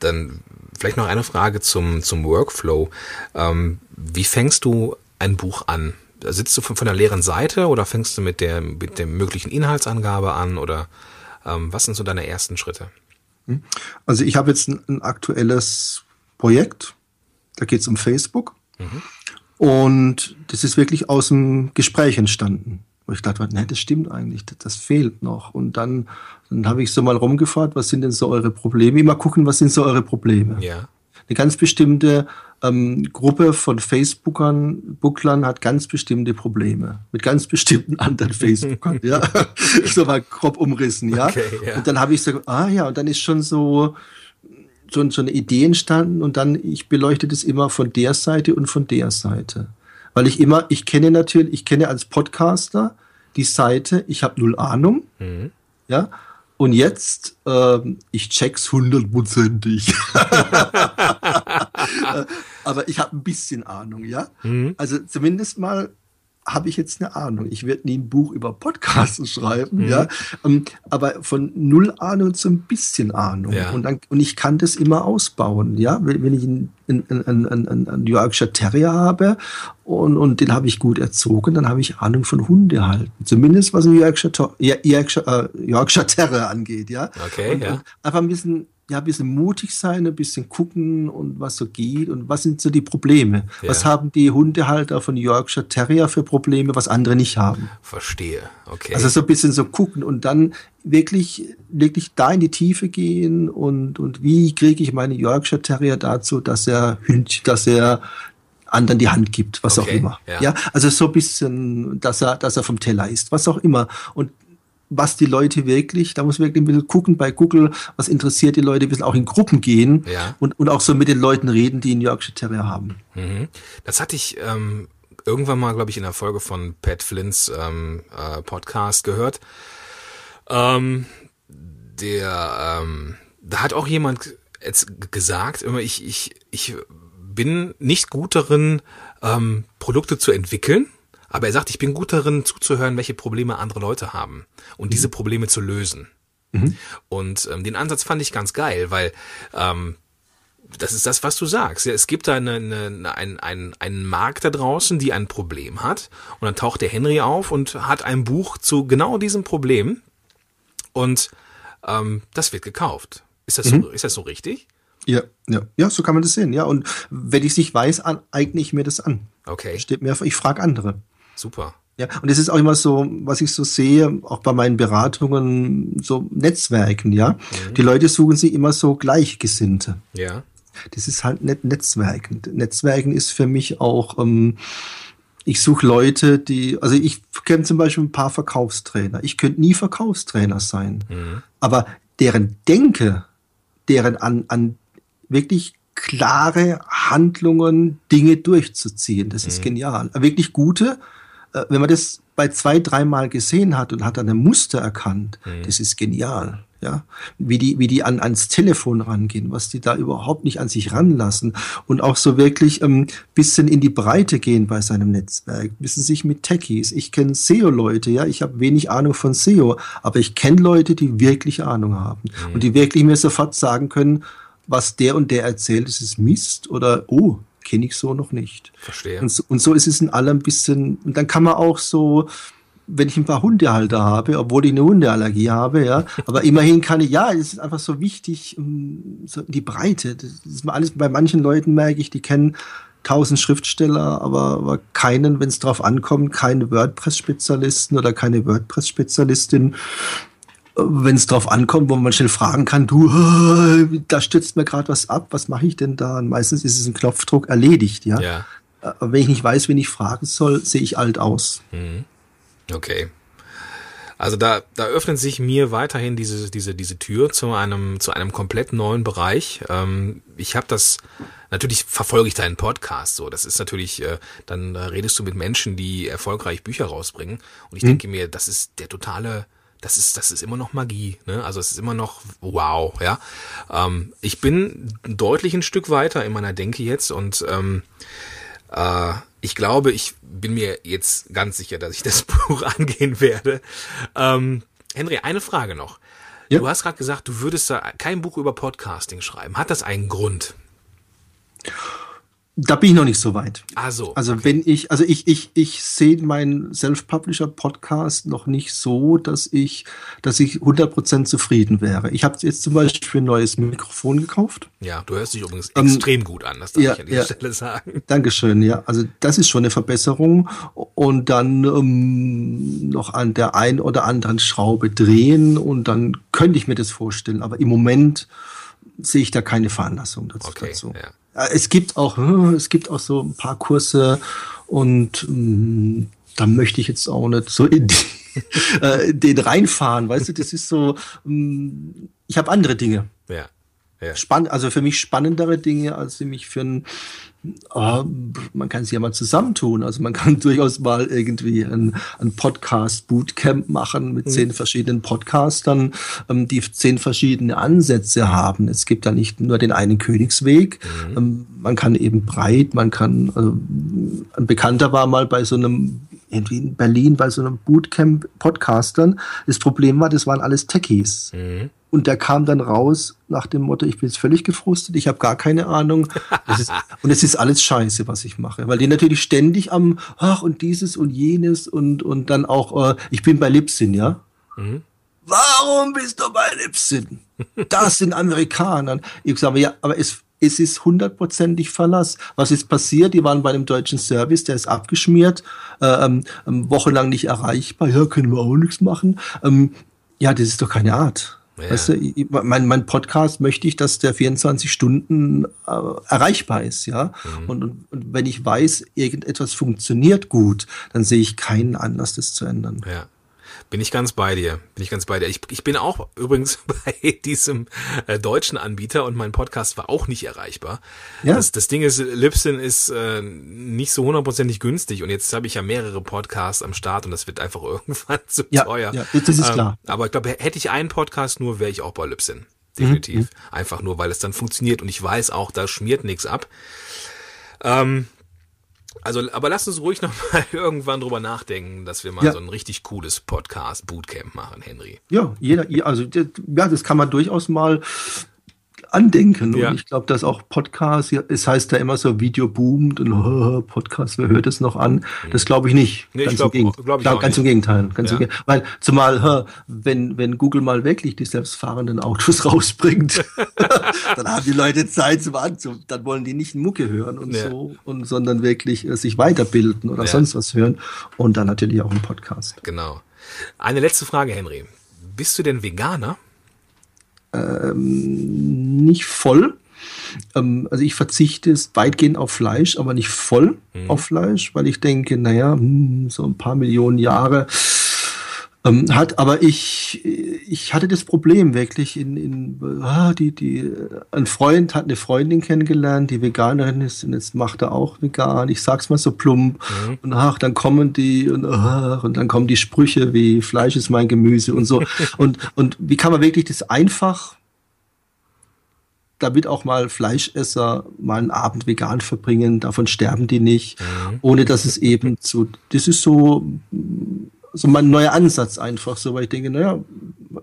S2: dann vielleicht noch eine Frage zum, zum Workflow. Ähm, wie fängst du ein Buch an? Sitzt du von, von der leeren Seite oder fängst du mit der, mit der möglichen Inhaltsangabe an oder ähm, was sind so deine ersten Schritte?
S3: Hm. Also ich habe jetzt ein, ein, aktuelles Projekt, da geht es um Facebook mhm. und das ist wirklich aus dem Gespräch entstanden. Wo ich dachte, nee, das stimmt eigentlich, das, das fehlt noch. Und dann, dann habe ich so mal rumgefragt, was sind denn so eure Probleme? Immer gucken, was sind so eure Probleme?
S2: Ja.
S3: Eine ganz bestimmte ähm, Gruppe von Facebookern, Booklern hat ganz bestimmte Probleme mit ganz bestimmten <laughs> anderen Facebookern, ja, <laughs> so mal grob umrissen, ja. Okay, ja. Und dann habe ich so, ah ja, und dann ist schon so so, so eine Idee entstanden und dann ich beleuchte das immer von der Seite und von der Seite, weil ich immer, ich kenne natürlich, ich kenne als Podcaster die Seite, ich habe null Ahnung, mhm. ja, und jetzt, ähm, ich check's hundertprozentig. <laughs> Aber ich habe ein bisschen Ahnung, ja. Mhm. Also zumindest mal habe ich jetzt eine Ahnung. Ich werde nie ein Buch über Podcasts <laughs> schreiben, mhm. ja. Ähm, aber von null Ahnung zu ein bisschen Ahnung. Ja. Und, dann, und ich kann das immer ausbauen, ja. Wenn, ich einen, einen, einen, einen Yorkshire Terrier habe und, und den habe ich gut erzogen, dann habe ich Ahnung von Hundehalten. Zumindest was ein Yorkshire, Yorkshire, Yorkshire Terrier angeht, ja.
S2: Okay,
S3: und,
S2: ja.
S3: Und einfach ein bisschen ja, ein bisschen mutig sein, ein bisschen gucken und was so geht und was sind so die Probleme.
S2: Ja.
S3: Was haben die Hundehalter von Yorkshire Terrier für Probleme, was andere nicht haben.
S2: Verstehe. Okay.
S3: Also so ein bisschen so gucken und dann wirklich, wirklich da in die Tiefe gehen und, und wie kriege ich meine Yorkshire Terrier dazu, dass er Hündchen, dass er anderen die Hand gibt, was
S2: Okay,
S3: auch immer.
S2: ja.
S3: Ja. also so ein bisschen, dass er, dass er vom Teller ist, was auch immer. Und was die Leute wirklich, da muss man wirklich ein bisschen gucken bei Google, was interessiert die Leute, ein bisschen auch in Gruppen gehen
S2: Ja.
S3: und, und auch so mit den Leuten reden, die einen Yorkshire Terrier haben.
S2: Mhm. Das hatte ich ähm, irgendwann mal, glaube ich, in der Folge von Pat Flints ähm, äh, Podcast gehört. Ähm, der, ähm, da hat auch jemand jetzt gesagt, immer ich, ich, ich bin nicht gut darin, ähm, Produkte zu entwickeln, aber er sagt, ich bin gut darin, zuzuhören, welche Probleme andere Leute haben und diese Probleme zu lösen. Und ähm, den Ansatz fand ich ganz geil, weil ähm, das ist das, was du sagst. Ja, es gibt da eine, eine, einen, einen, einen Markt da draußen, die ein Problem hat. Und dann taucht der Henry auf und hat ein Buch zu genau diesem Problem. Und ähm, das wird gekauft. Ist das, so, ist das so richtig?
S3: Ja, ja, ja, so kann man das sehen. Ja, und wenn ich es nicht weiß, an, eigne ich mir das an.
S2: Okay,
S3: Steht mir, ich frage andere.
S2: Super.
S3: Ja, und es ist auch immer so, was ich so sehe, auch bei meinen Beratungen, so Netzwerken, ja. Die Leute suchen sich immer so Gleichgesinnte.
S2: Ja.
S3: Das ist halt nicht Netzwerken. Netzwerken ist für mich auch, ähm, ich suche Leute, die, also ich kenne zum Beispiel ein paar Verkaufstrainer. Ich könnte nie Verkaufstrainer sein. Aber deren Denke, deren an, an wirklich klare Handlungen, Dinge durchzuziehen, das ist genial. Wirklich gute, wenn man das bei zwei, dreimal gesehen hat und hat dann ein Muster erkannt, das ist genial. Ja, wie die, wie die an, ans Telefon rangehen, was die da überhaupt nicht an sich ranlassen und auch so wirklich ähm, bisschen in die Breite gehen bei seinem Netzwerk, wissen sich mit Techies. Ich kenne SEO-Leute, ja, ich habe wenig Ahnung von SEO, aber ich kenne Leute, die wirklich Ahnung haben und die wirklich mir sofort sagen können, was der und der erzählt, ist es Mist oder oh, kenne ich so noch nicht.
S2: Verstehe.
S3: Und so, und so ist es in allem ein bisschen, und dann kann man auch so, wenn ich ein paar Hundehalter habe, obwohl ich eine Hundeallergie habe, ja, <laughs> aber immerhin kann ich, ja, es ist einfach so wichtig, um, so die Breite. Das ist mal alles, bei manchen Leuten merke ich, die kennen tausend Schriftsteller, aber, aber keinen, wenn es drauf ankommt, keine WordPress-Spezialisten oder keine WordPress-Spezialistin wenn es drauf ankommt, wo man schnell fragen kann, du, äh, <laughs> da stürzt mir gerade was ab, was mache ich denn da? Und meistens ist es ein Knopfdruck erledigt, ja.
S2: Ja.
S3: Aber wenn ich nicht weiß, wen ich fragen soll, sehe ich alt aus.
S2: Okay. Also da, da öffnet sich mir weiterhin diese, diese, diese Tür zu einem, zu einem komplett neuen Bereich. Ähm, ich habe das, natürlich verfolge ich deinen Podcast so. Das ist natürlich, äh, dann äh, redest du mit Menschen, die erfolgreich Bücher rausbringen. Und ich denke mir, das ist der totale, das ist, das ist immer noch Magie. Ne? Also es ist immer noch wow, ja. Ähm, ich bin deutlich ein Stück weiter in meiner Denke jetzt und ähm, äh, ich glaube, ich bin mir jetzt ganz sicher, dass ich das <laughs> Buch angehen werde. Ähm, Henry, eine Frage noch.
S3: Ja.
S2: Du hast gerade gesagt, du würdest da kein Buch über Podcasting schreiben. Hat das einen Grund?
S3: Da bin ich noch nicht so weit.
S2: Ah, so.
S3: Also wenn ich, also ich, ich, ich sehe meinen Self-Publisher-Podcast noch nicht so, dass ich, dass ich 100% zufrieden wäre. Ich habe jetzt zum Beispiel ein neues Mikrofon gekauft.
S2: ja, du hörst dich übrigens
S3: Ähm,
S2: extrem gut an, das darf
S3: ja,
S2: ich an dieser
S3: ja.
S2: Stelle sagen. <laughs>
S3: Dankeschön, ja. Also das ist schon eine Verbesserung. Und dann ähm, noch an der einen oder anderen Schraube drehen und dann könnte ich mir das vorstellen. Aber im Moment sehe ich da keine Veranlassung dazu.
S2: Okay,
S3: dazu.
S2: ja.
S3: Es gibt auch, äh, es gibt auch so ein paar Kurse und ähm, da möchte ich jetzt auch nicht so in die, <laughs> äh, den reinfahren, weißt du, das ist so, ähm, ich habe andere Dinge.
S2: Ja. Ja.
S3: Spann also für mich spannendere Dinge, als sie mich für ein, ah, man kann sie ja mal zusammentun. Also man <laughs> kann durchaus mal irgendwie ein, ein Podcast-Bootcamp machen mit zehn verschiedenen Podcastern, ähm, die zehn verschiedene Ansätze haben. Es gibt da nicht nur den einen Königsweg. Ähm, man kann eben breit, man kann, also, ein Bekannter war mal bei so einem irgendwie in Berlin bei so einem Bootcamp Podcastern. Das Problem war, das waren alles Techies. Und der kam dann raus nach dem Motto, ich bin jetzt völlig gefrustet, ich habe gar keine Ahnung. Ist, <laughs> und es ist alles scheiße, was ich mache. Weil die natürlich ständig am, ach, und dieses und jenes und, und dann auch, äh, ich bin bei Libsyn, ja. warum bist du bei Lipsin? Das sind Amerikaner. Ich sage, ja, aber es, es ist hundertprozentig Verlass. Was ist passiert? Die waren bei dem deutschen Service, der ist abgeschmiert, äh, ähm, wochenlang nicht erreichbar. Ja, können wir auch nichts machen. Ähm, ja, das ist doch keine Art. Ja. Weißt du, ich, mein, mein Podcast möchte ich, dass der 24 Stunden äh, erreichbar ist, ja. Mhm. Und, und, und, wenn ich weiß, irgendetwas funktioniert gut, dann sehe ich keinen Anlass, das zu ändern.
S2: Ja. Bin ich ganz bei dir. Bin ich ganz bei dir. Ich, ich bin auch übrigens <laughs> bei diesem äh, deutschen Anbieter und mein Podcast war auch nicht erreichbar. Ja. Das, das Ding ist, Libsyn ist äh, nicht so hundertprozentig günstig und jetzt habe ich ja mehrere Podcasts am Start und das wird einfach <laughs> irgendwann zu
S3: ja,
S2: teuer.
S3: Ja, das ist ähm, klar.
S2: Aber ich glaube, hätte ich einen Podcast nur, wäre ich auch bei Libsyn. Definitiv. Mhm. Einfach nur, weil es dann funktioniert und ich weiß auch, da schmiert nichts ab. Ähm, also, aber lass uns ruhig noch <laughs> mal irgendwann drüber nachdenken, dass wir mal ja. so ein richtig cooles Podcast-Bootcamp machen, Henry.
S3: Ja, jeder, also ja, das kann man durchaus mal andenken. Ja. Und ich glaube, dass auch Podcast, es heißt ja immer so, Video boomt und <laughs> Podcast, wer hört es noch an? Das glaube ich nicht.
S2: Nee, ganz ich glaub, im, Gegend glaub
S3: ich glaub, ganz nicht. im Gegenteil. Ganz ja. im Gegenteil. Weil zumal, wenn, wenn Google mal wirklich die selbstfahrenden Autos <laughs> rausbringt, <laughs> dann haben die Leute Zeit zum Anzug. Dann wollen die nicht Mucke hören und ja. so, und, sondern wirklich äh, sich weiterbilden oder sonst was hören. Und dann natürlich auch einen Podcast.
S2: Genau. Eine letzte Frage, Henry. Bist du denn Veganer?
S3: Ähm, nicht voll. Ähm, also ich verzichte weitgehend auf Fleisch, aber nicht voll mhm. auf Fleisch, weil ich denke, naja, hm, so ein paar Millionen Jahre ähm, hat, aber ich, ich hatte das Problem wirklich in, in ah, die, die, ein Freund hat eine Freundin kennengelernt, die Veganerin ist und jetzt macht er auch vegan. Ich sag's mal so plump. Mhm. Und ach, dann kommen die und, ach, und dann kommen die Sprüche wie Fleisch ist mein Gemüse und so. <laughs> und, und wie kann man wirklich das einfach damit auch mal Fleischesser mal einen Abend vegan verbringen, davon sterben die nicht, mhm. ohne dass es eben zu, das ist so, so mein neuer Ansatz einfach so, weil ich denke, naja,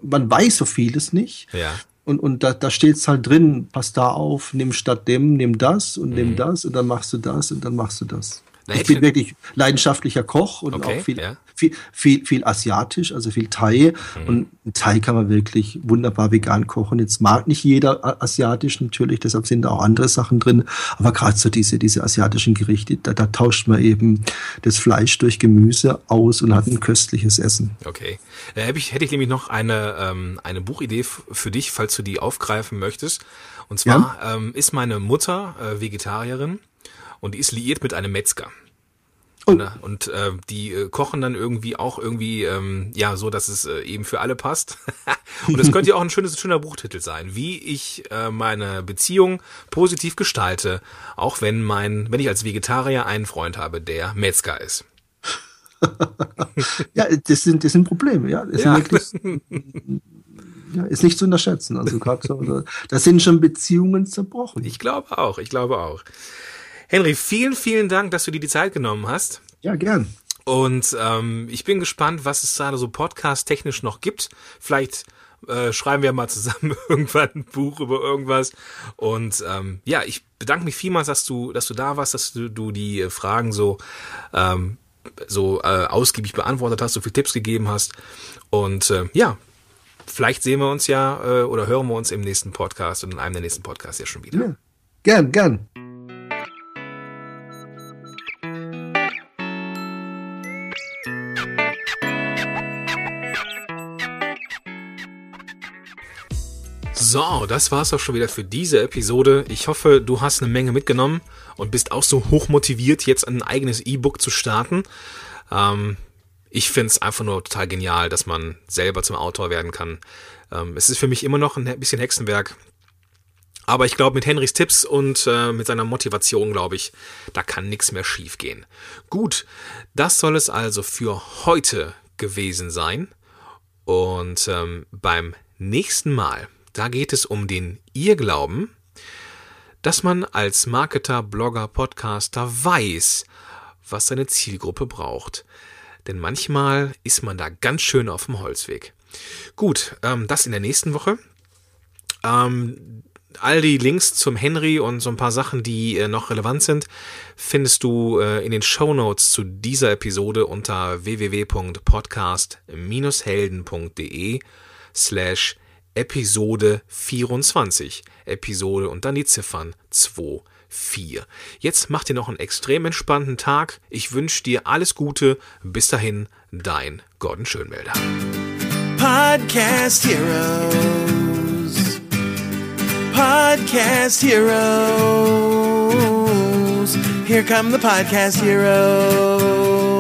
S3: man weiß so vieles nicht.
S2: Ja.
S3: Und, und da, da steht es halt drin, pass da auf, nimm statt dem, nimm das und mhm. nimm das und dann machst du das und dann machst du das. Ich bin wirklich leidenschaftlicher Koch und okay, auch viel, ja. viel, viel, viel asiatisch, also viel Thai. Mhm. Und Thai kann man wirklich wunderbar vegan kochen. Jetzt mag nicht jeder asiatisch natürlich, deshalb sind da auch andere Sachen drin. Aber gerade so diese, diese asiatischen Gerichte, da, da tauscht man eben das Fleisch durch Gemüse aus und hat ein köstliches Essen.
S2: Okay. Da hätte ich, hätte ich nämlich noch eine, ähm, eine Buchidee für dich, falls du die aufgreifen möchtest. Und zwar ja? ähm, ist meine Mutter äh, Vegetarierin und die ist liiert mit einem Metzger. Oh. Ne? Und äh, die äh, kochen dann irgendwie auch irgendwie, ähm, ja, so, dass es äh, eben für alle passt. <laughs> und das könnte ja auch ein schönes, schöner Buchtitel sein, wie ich äh, meine Beziehung positiv gestalte, auch wenn mein, wenn ich als Vegetarier einen Freund habe, der Metzger ist. <laughs>
S3: ja, das sind, das sind Probleme, ja. Das ja. Sind wirklich, <laughs> ja, ist nicht zu unterschätzen. Also so, da sind schon Beziehungen zerbrochen.
S2: Ich glaube auch, ich glaube auch. Henry, vielen, vielen Dank, dass du dir die Zeit genommen hast.
S3: Ja, gern.
S2: Und ähm, ich bin gespannt, was es da so podcast-technisch noch gibt. Vielleicht äh, schreiben wir mal zusammen <laughs> irgendwann ein Buch über irgendwas. Und ähm, ja, ich bedanke mich vielmals, dass du, dass du da warst, dass du, du die Fragen so ähm, so äh, ausgiebig beantwortet hast, so viele Tipps gegeben hast. Und äh, ja, vielleicht sehen wir uns ja äh, oder hören wir uns im nächsten Podcast und in einem der nächsten Podcasts ja schon wieder. Ja.
S3: Gern, gern.
S2: So, das war's auch schon wieder für diese Episode. Ich hoffe, du hast eine Menge mitgenommen und bist auch so hoch motiviert, jetzt ein eigenes E-Book zu starten. Ähm, ich finde es einfach nur total genial, dass man selber zum Autor werden kann. Ähm, es ist für mich immer noch ein bisschen Hexenwerk. Aber ich glaube, mit Henrys Tipps und äh, mit seiner Motivation, glaube ich, da kann nichts mehr schiefgehen. Gut, das soll es also für heute gewesen sein. Und ähm, beim nächsten Mal da geht es um den Irrglauben, dass man als Marketer, Blogger, Podcaster weiß, was seine Zielgruppe braucht. Denn manchmal ist man da ganz schön auf dem Holzweg. Gut, ähm, das in der nächsten Woche. Ähm, all die Links zum Henry und so ein paar Sachen, die äh, noch relevant sind, findest du äh, in den Show Notes zu dieser Episode unter www.podcast-helden.de slash Episode 24. Episode und dann die Ziffern 2, 4. Jetzt macht ihr noch einen extrem entspannten Tag. Ich wünsche dir alles Gute. Bis dahin, dein Gordon Schönwelder.
S1: Podcast Heroes. Podcast Heroes. Here come the Podcast Heroes.